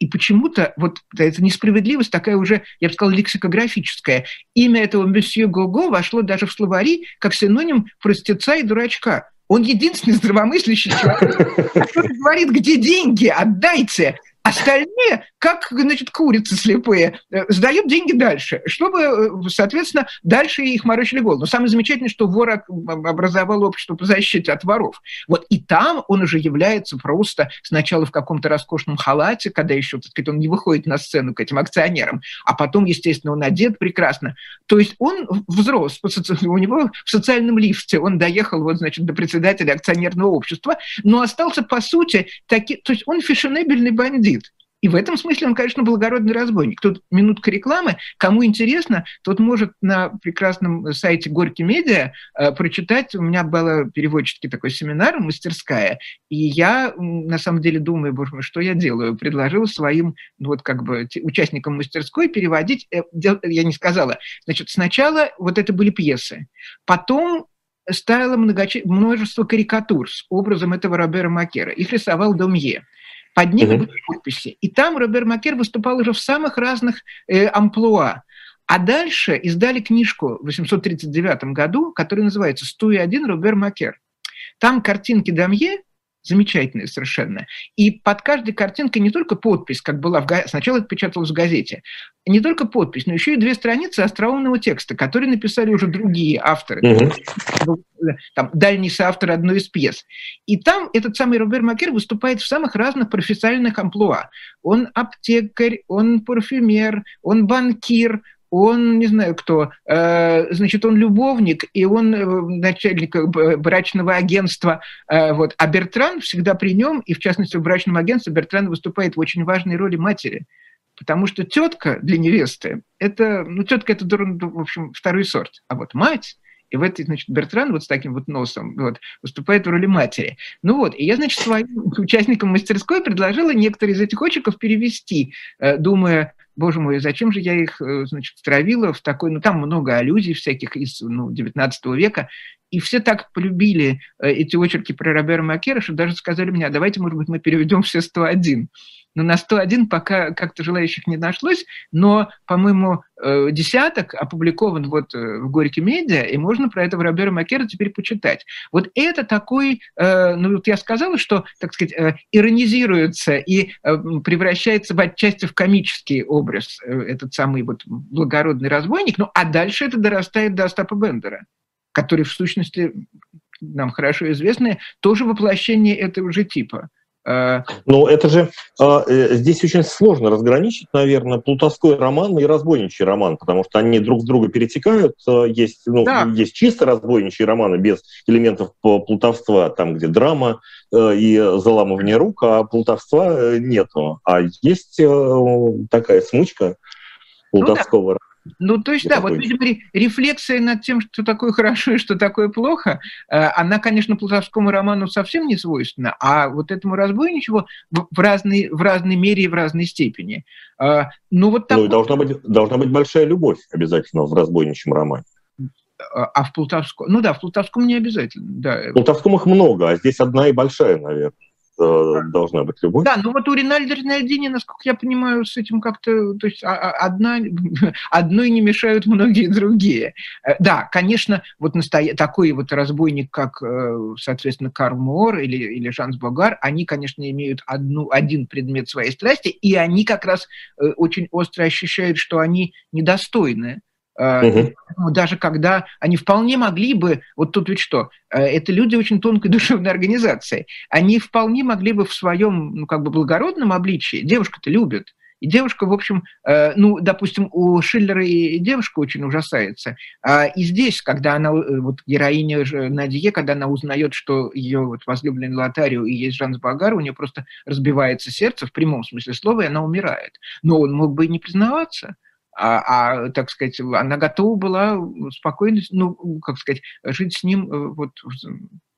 И почему-то вот эта несправедливость такая уже, я бы сказала, лексикографическая. Имя этого месье Гого вошло даже в словари как синоним простеца и дурачка. Он единственный здравомыслящий человек, который говорит, где деньги, отдайте. Остальные, как, значит, курицы слепые, э, сдают деньги дальше, чтобы, э, соответственно, дальше их морочили голову. Но самое замечательное, что вор образовал общество по защите от воров. Вот и там он уже является просто сначала в каком-то роскошном халате, когда еще, так сказать, он не выходит на сцену к этим акционерам, а потом, естественно, он одет прекрасно. То есть он взрос, у него в социальном лифте, он доехал, вот, значит, до председателя акционерного общества, но остался, по сути, таки, то есть он фешенебельный бандит, И в этом смысле он, конечно, благородный разбойник. Тут минутка рекламы. Кому интересно, тот может на прекрасном сайте Горький Медиа э, прочитать. У меня был переводческий такой семинар, мастерская. И я, на самом деле, думаю, боже мой, что я делаю? Предложил своим, ну, вот как бы, участникам мастерской переводить. Э, я не сказала. Значит, сначала вот это были пьесы. Потом ставила множество карикатур с образом этого Робера Макера. Их рисовал Домье. Под ними угу. были подписи. И там Робер Макер выступал уже в самых разных э, амплуа. А дальше издали книжку в 839 году, которая называется «101 Робер Макер». Там картинки Дамье замечательные совершенно. И под каждой картинкой не только подпись, как была в газете, сначала это печаталось в газете, не только подпись, но еще и две страницы остроумного текста, которые написали уже другие авторы. Угу. Там, дальний соавтор одной из пьес. И там этот самый Робер Макер выступает в самых разных профессиональных амплуа. Он аптекарь, он парфюмер, он банкир, он, не знаю кто, э, значит, он любовник, и он э, начальник э, брачного агентства, вот, а Бертран всегда при нем, и в частности в брачном агентстве Бертран выступает в очень важной роли матери, потому что тетка для невесты, это, ну, тетка это, в общем, второй сорт, а вот мать, и в этой, значит, Бертран вот с таким вот носом вот, выступает в роли матери. Ну вот, и я, значит, своим участникам мастерской предложила некоторые из этих очерков перевести, думая, боже мой, зачем же я их, э, значит, травила в такой, ну, там много аллюзий всяких из ну, 19 века, и все так полюбили э, эти очерки про Робера Макера, что даже сказали мне, а давайте, может быть, мы переведем все 101. Но на 101 пока как-то желающих не нашлось, но, по-моему, э, десяток опубликован вот э, в Горький медиа, и можно про этого Робера Макера теперь почитать. Вот это такой, э, ну вот я сказала, что, так сказать, иронизируется и превращается в отчасти в комический образ этот самый вот благородный разбойник, ну а дальше это дорастает до Остапа Бендера, который в сущности нам хорошо известный, тоже воплощение этого же типа – Но это же а, э, здесь очень сложно разграничить, наверное, плутовской роман и разбойничий роман, потому что они друг с друга перетекают. Э, есть, ну, да. есть чисто разбойничьи романы без элементов плутовства, там, где драма и заламывание рук, а плутовства нету. А есть такая смучка плутовского ну, да. Ну, то есть, да, вот, видимо, рефлексия над тем, что такое хорошо и что такое плохо, э, она, конечно, плутовскому роману совсем не свойственна, а вот этому разбойничего в разной, в разной мере и в разной степени. Э, ну, вот так... Ну, и должна быть, должна быть большая любовь обязательно в разбойничьем романе. А в Плутовском? Ну да, в Плутовском не обязательно. Да. В Плутовском их много, а здесь одна и большая, наверное э, должна быть любовь. Да, ну вот у Ринальда Ринальдини, насколько я понимаю, с этим как-то, то есть а, а, одна, одной не мешают многие другие. Э, да, конечно, вот настоя... такой вот разбойник, как, э, соответственно, Карл Мор или, или Жанс Богар, они, конечно, имеют одну, один предмет своей страсти, и они как раз э, очень остро ощущают, что они недостойны Угу. Даже когда они вполне могли бы, вот тут ведь что, э, это люди очень тонкой душевной организации, они вполне могли бы в своем, ну, как бы благородном обличии, девушка-то любит, и девушка, в общем, э, ну, допустим, у Шиллера и девушка очень ужасается. А и здесь, когда она, вот героиня Надье, когда она узнает, что ее вот возлюбленный Лотарио и есть Жанс Багар, у нее просто разбивается сердце в прямом смысле слова, и она умирает. Но он мог бы и не признаваться а, а, так сказать, она готова была спокойно, ну, как сказать, жить с ним э, вот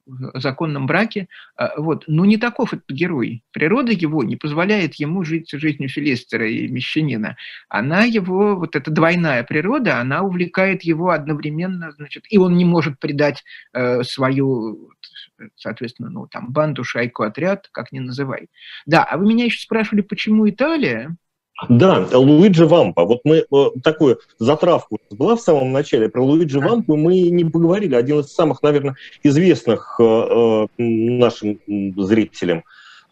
в законном браке. А, вот. Но не таков этот герой. Природа его не позволяет ему жить жизнью филистера и мещанина. Она его, вот эта двойная природа, она увлекает его одновременно, значит, и он не может предать э, свою соответственно, ну, там, банду, шайку, отряд, как ни называй. Да, а вы меня еще спрашивали, почему Италия? Да, Луиджи Вампа. Вот мы э, такую затравку была в самом начале. Про Луиджи Вампу мы не поговорили. Один из самых, наверное, известных э, э, нашим зрителям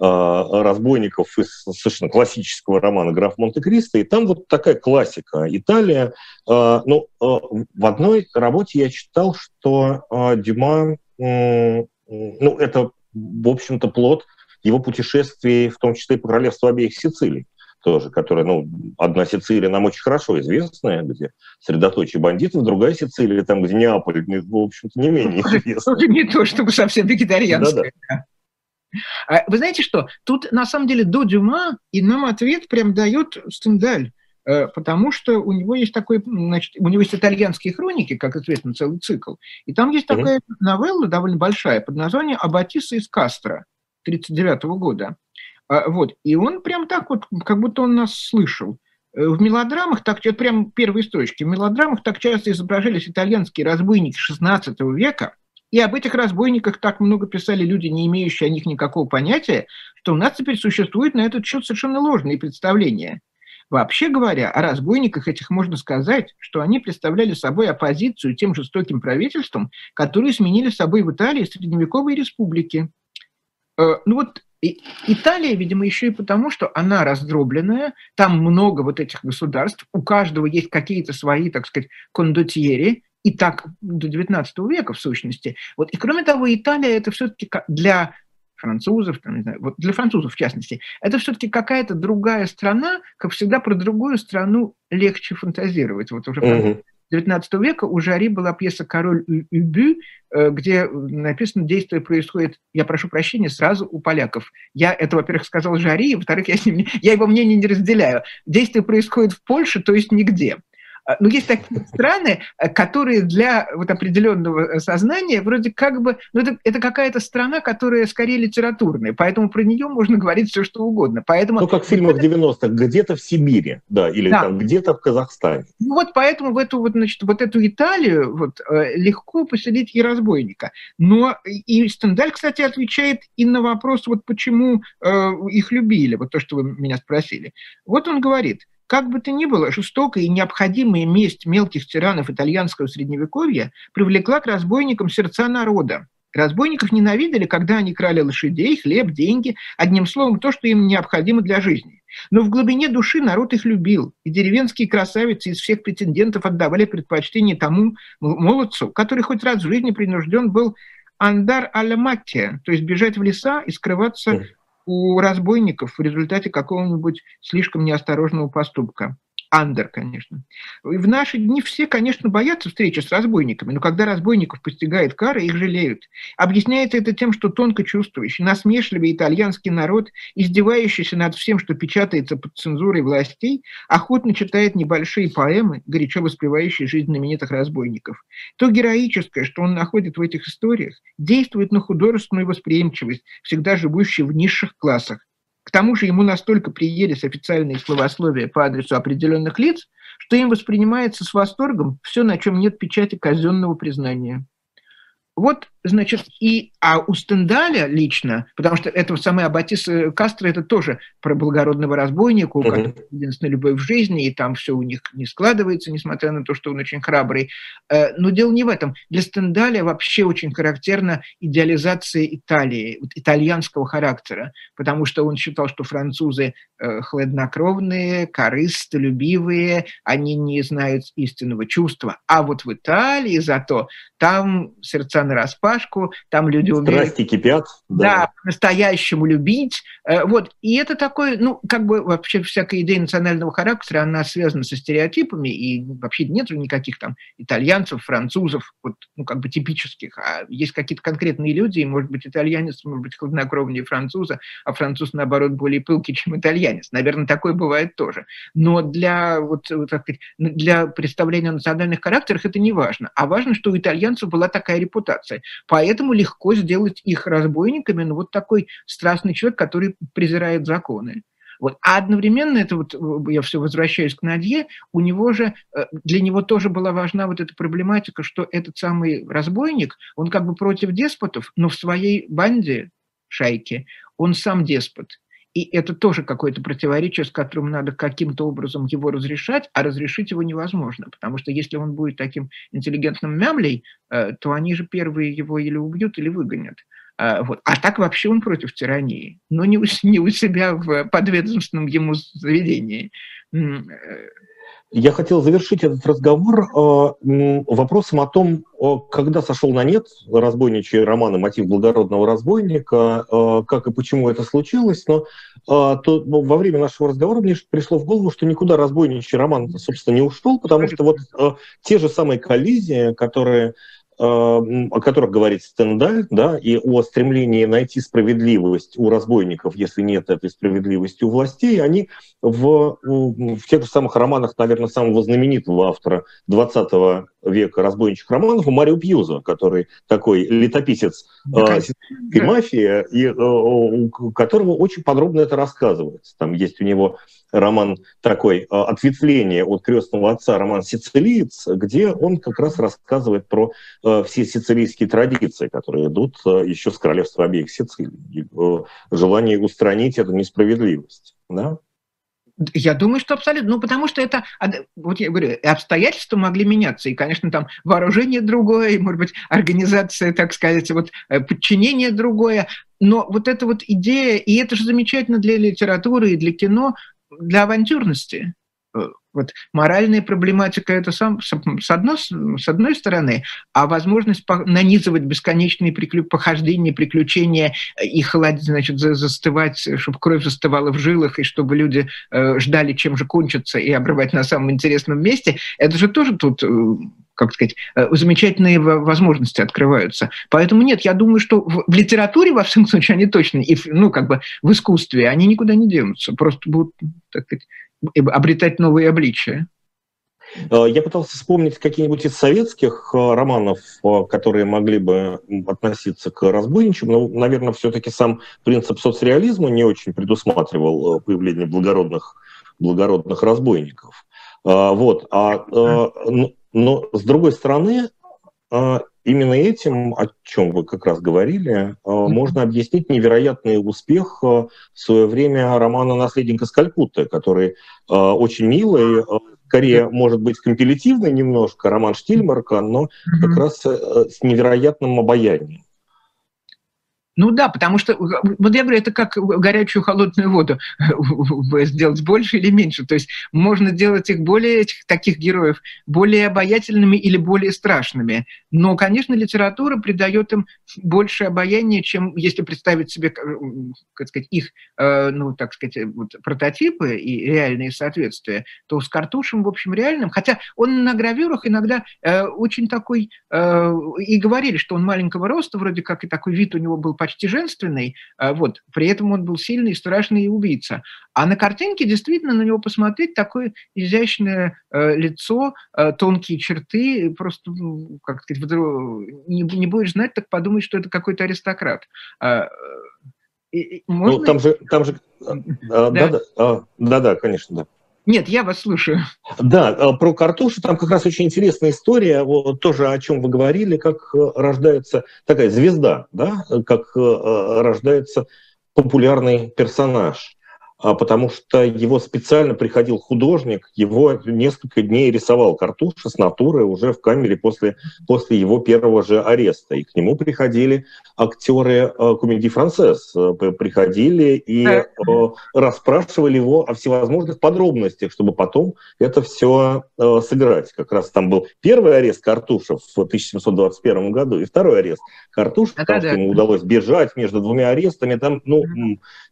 разбойников из совершенно классического романа «Граф Монте-Кристо». И там вот такая классика. Италия. Ну, в одной работе я читал, что Дюма, ну, это, в общем-то, плод его путешествий, в том числе и по королевству обеих Сицилий тоже, которая, ну, одна Сицилия нам очень хорошо известная, где средоточие бандитов, другая Сицилия, там, где Неаполь, в общем-то, не менее известная. Тоже не то, чтобы совсем вегетарианская. Да-да. А вы знаете что? Тут на самом деле до Дюма и нам ответ прям дает Стендаль. Э, потому что у него есть такой, значит, у него есть итальянские хроники, как известно, целый цикл, и там есть такая mm-hmm. новелла довольно большая под названием «Аббатиса из Кастро» 1939 года. А, вот, и он прям так вот, как будто он нас слышал. Э, в мелодрамах, так, это прям первые строчки, в мелодрамах так часто изображались итальянские разбойники XVI века, и об этих разбойниках так много писали люди, не имеющие о них никакого понятия, что у нас теперь существует на этот счет совершенно ложные представления. Вообще говоря, о разбойниках этих можно сказать, что они представляли собой оппозицию тем жестоким правительствам, которые сменили собой в Италии средневековые республики. Э, ну вот Италия, видимо, еще и потому, что она раздробленная, там много вот этих государств, у каждого есть какие-то свои, так сказать, кондотьери, и так до XIX века, в сущности. Вот. И кроме того, Италия это все-таки для французов, там, не знаю, вот для французов в частности, это все-таки какая-то другая страна, как всегда про другую страну легче фантазировать. Вот уже mm-hmm. 19 века у Жари была пьеса «Король Юбю», э, где написано, действие происходит, я прошу прощения, сразу у поляков. Я это, во-первых, сказал Жари, во-вторых, я, я его мнение не разделяю. Действие происходит в Польше, то есть нигде. А, Но ну, есть такие страны, э, которые для вот определенного э, сознания вроде как бы, ну это, это какая-то страна, которая скорее литературная, поэтому про нее можно говорить все, что угодно. Поэтому, ну, как в фильмах 90-х, где-то в Сибири, да, или да. там где-то в Казахстане. Ну, вот поэтому в эту вот, значит, вот эту Италию вот, э, легко поселить и разбойника. Но и Стендаль, кстати, отвечает и на вопрос, вот почему э, их любили, вот то, что вы меня спросили. Вот он говорит, как бы то ни было, жестокая и необходимая месть мелких тиранов итальянского средневековья привлекла к разбойникам сердца народа. Разбойников ненавидели, когда они крали лошадей, хлеб, деньги, одним словом, то, что им необходимо для жизни. Но в глубине души народ их любил, и деревенские красавицы из всех претендентов отдавали предпочтение тому молодцу, который хоть раз в жизни принужден был андар аля то есть бежать в леса и скрываться у разбойников в результате какого-нибудь слишком неосторожного поступка. Андер, конечно. И в наши дни все, конечно, боятся встречи с разбойниками, но когда разбойников постигает кара, их жалеют. Объясняется это тем, что тонко чувствующий, насмешливый итальянский народ, издевающийся над всем, что печатается под цензурой властей, охотно читает небольшие поэмы, горячо воспевающие жизнь знаменитых разбойников. То героическое, что он находит в этих историях, действует на художественную восприимчивость, всегда живущую в низших классах, к тому же ему настолько приелись официальные словословия по адресу определенных лиц, что им воспринимается с восторгом все, на чем нет печати казенного признания. Вот, значит, и, а у Стендаля лично, потому что это самый Аббатис э, Кастро, это тоже про благородного разбойника, у которого единственная любовь в жизни, и там все у них не складывается, несмотря на то, что он очень храбрый. Э, но дело не в этом. Для Стендаля вообще очень характерна идеализация Италии, вот, итальянского характера, потому что он считал, что французы э, хладнокровные, корыстолюбивые, они не знают истинного чувства. А вот в Италии зато там сердца на распашку, там люди умеют... Страсти кипят. Да, да по-настоящему любить. Э, вот. И это такое, ну, как бы вообще всякая идея национального характера, она связана со стереотипами, и вообще нет никаких там итальянцев, французов, вот, ну, как бы типических. А есть какие-то конкретные люди, и, может быть, итальянец, может быть, хладнокровнее француза, а француз, наоборот, более пылкий, чем итальянец. Наверное, такое бывает тоже. Но для, вот, так сказать, для представления о национальных характерах это не важно. А важно, что у итальянцев была такая репутация. Поэтому легко сделать их разбойниками, ну, вот такой страстный человек, который презирает законы. Вот. А одновременно, это вот я все возвращаюсь к Надье, у него же, э, для него тоже была важна вот эта проблематика, что этот самый разбойник, он как бы против деспотов, но в своей банде, шайке, он сам деспот. И это тоже какое-то противоречие, с которым надо каким-то образом его разрешать, а разрешить его невозможно, потому что если он будет таким интеллигентным мямлей, э, то они же первые его или убьют, или выгонят. А, вот. А так вообще он против тирании, но не у, не у себя в подведомственном ему заведении. Я хотел завершить этот разговор э, вопросом о том, когда сошел на нет разбойничий роман и мотив благородного разбойника, э, как и почему это случилось. Но э, то, ну, во время нашего разговора мне пришло в голову, что никуда разбойничий роман, собственно, не ушел, потому что вот те же самые коллизии, которые о которых говорит Стендаль, да, и о стремлении найти справедливость у разбойников, если нет этой справедливости у властей, они в, в тех же самых романах, наверное, самого знаменитого автора 20 века разбойничьих романов, у Марио Пьюза, который такой летописец э, да. мафии, и, э, у которого очень подробно это рассказывается. Там есть у него роман такой э, «Ответвление от крестного отца», роман «Сицилиец», где он как раз рассказывает про э, все сицилийские традиции, которые идут э, еще с королевства обеих Сицилий, желание устранить эту несправедливость. Да? Я думаю, что абсолютно. Ну, потому что это, вот я говорю, обстоятельства могли меняться. И, конечно, там вооружение другое, и, может быть, организация, так сказать, вот э, подчинение другое. Но вот эта вот идея, и это же замечательно для литературы и для кино, для авантюрности. Вот моральная проблематика это сам, с, одной, с одной стороны, а возможность нанизывать бесконечные приклю, похождения, приключения и холодить, значит, застывать, чтобы кровь застывала в жилах, и чтобы люди э, ждали, чем же кончится, и обрывать на самом интересном месте, это же тоже тут э, как сказать, э, замечательные возможности открываются. Поэтому нет, я думаю, что в, в литературе, во всяком случае, они точно, и ну, как бы в искусстве, они никуда не денутся, просто будут, так сказать, обретать новые обличия. Э, я пытался вспомнить какие-нибудь из советских э, романов, э, которые могли бы относиться к разбойничьим, но, наверное, все-таки сам принцип соцреализма не очень предусматривал появление благородных, благородных разбойников. Вот. А, но, с другой стороны, именно этим, о чем вы как раз говорили, можно объяснить невероятный успех в свое время романа «Наследник из Калькутты», который очень милый, скорее, может быть, компилятивный немножко, роман Штильмарка, но как раз э, с невероятным обаянием. Ну да, потому что, вот я говорю, это как горячую холодную воду сделать больше или меньше. То есть можно делать их более, этих таких героев, более обаятельными или более страшными. Но, конечно, литература придает им больше обаяния, чем если представить себе, как сказать, их, э, ну, так сказать, вот, прототипы и реальные соответствия, то с Картушем, в общем, реальным, хотя он на гравюрах иногда э, очень такой, э, и говорили, что он маленького роста, вроде как и такой вид у него был почти почти женственный, а, вот, при этом он был сильный, страшный убийца. А на картинке действительно на него посмотреть такое изящное э, лицо, э, тонкие черты, просто, ну, как сказать, не, не будешь знать, так подумать, что это какой-то аристократ. А, и, можно... Ну, там же, там же, да, да, да, а, да, да, конечно, да. Нет, я вас слушаю. Да, э, про картушу там как раз очень интересная история, вот тоже о чем вы говорили, как э, рождается такая звезда, да, как э, рождается популярный персонаж. А потому что его специально приходил художник, его несколько дней рисовал Картуша с натуры уже в камере после, после его первого же ареста. И к нему приходили актеры э, комедии «Францесс», э, приходили и э, расспрашивали его о всевозможных подробностях, чтобы потом это все сыграть. Как раз там был первый арест Картуша в 1721 году и второй арест Картуша, потому что ему удалось бежать между двумя арестами. Там ну,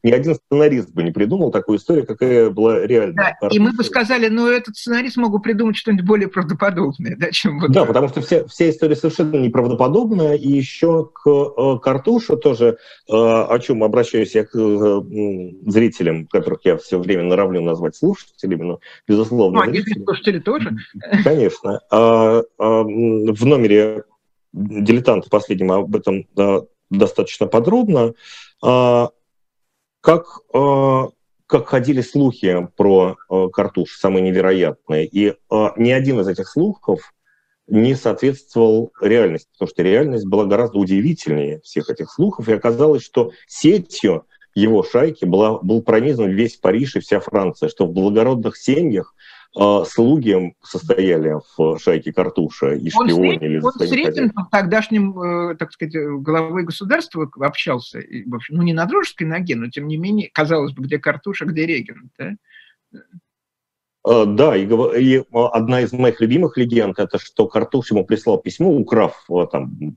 ни один сценарист бы не придумал придумал такую историю, какая была реальная. Да, и мы бы сказали, ну, этот сценарист мог бы придумать что-нибудь более правдоподобное, да, чем вот... Да, потому что вся, вся история совершенно неправдоподобная, и еще к э, Картушу тоже, э, о чем обращаюсь я к э, зрителям, которых я все время норовлю назвать слушателями, но, безусловно... Ну, они слушатели тоже. Конечно. А, а, в номере «Дилетант» последнем об этом достаточно подробно. А, как как ходили слухи про э, Картуш, самые невероятные. И э, ни один из этих слухов не соответствовал реальности, потому что реальность была гораздо удивительнее всех этих слухов. И оказалось, что сетью его шайки была, был пронизан весь Париж и вся Франция, что в благородных семьях слуги состояли в шайке Картуша и шпионили. Он, он с Рейтингом, тогдашним, э, так сказать, главой государства общался, в общем, ну не на дружеской ноге, но тем не менее, казалось бы, где Картуша, где Регин, да? А, да, и, и одна из моих любимых легенд это что Картуш ему прислал письмо, украв там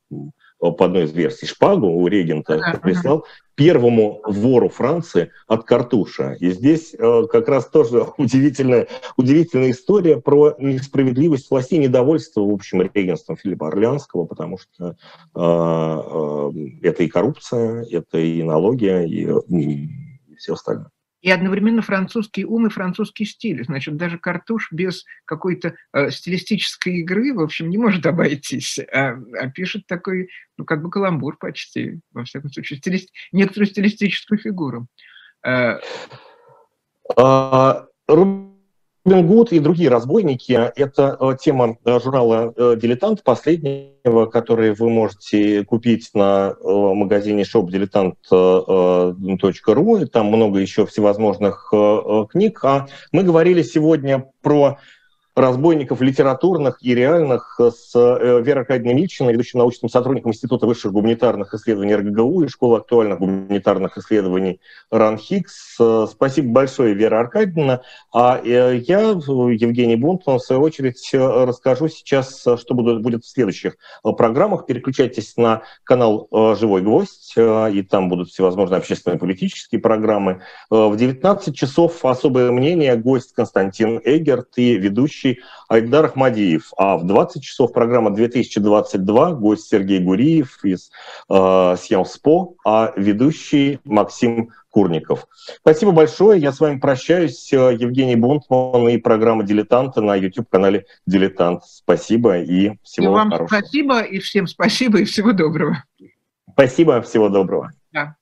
по одной из версий, шпагу у регента прислал первому вору Франции от Картуша. И здесь э, как раз тоже удивительная, удивительная история про несправедливость власти, недовольство, в общем, регенством Филиппа Орлеанского, потому что э, э, это и коррупция, это и налоги, и, и все остальное и одновременно французский ум и французский стиль. Значит, даже картуш без какой-то э, стилистической игры, в общем, не может обойтись, а, а пишет такой, ну, как бы каламбур почти, во всяком случае, стилист, некоторую стилистическую фигуру. Э, а, Робин Гуд и другие разбойники – это э, тема э, журнала э, «Дилетант», последнего, который вы можете купить на магазине shopdiletant.ru. Там много еще всевозможных книг. А мы говорили сегодня про разбойников литературных и реальных с э, Верой Аркадьевной Мильчиной, ведущим научным сотрудником Института высших гуманитарных исследований РГГУ и Школы актуальных гуманитарных исследований РАН Хикс. Э, спасибо большое, Вера Аркадьевна. А э, я, Евгений Бунтман, в свою очередь расскажу сейчас, что будет в следующих программах. Переключайтесь на канал «Живой гвоздь», и там будут всевозможные общественные политические программы. В 19 часов особое мнение гость Константин Эгерт и ведущий ведущий Айдар Ахмадиев. А в 20 часов программа 2022, гость Сергей Гуриев из э, Сьямспо, а ведущий Максим Курников. Спасибо большое. Я с вами прощаюсь. Евгений Бунтман и программа «Дилетанты» на YouTube-канале «Дилетант». Спасибо и всего и вам хорошего. спасибо, и всем спасибо, и всего доброго. Спасибо, всего доброго. Да.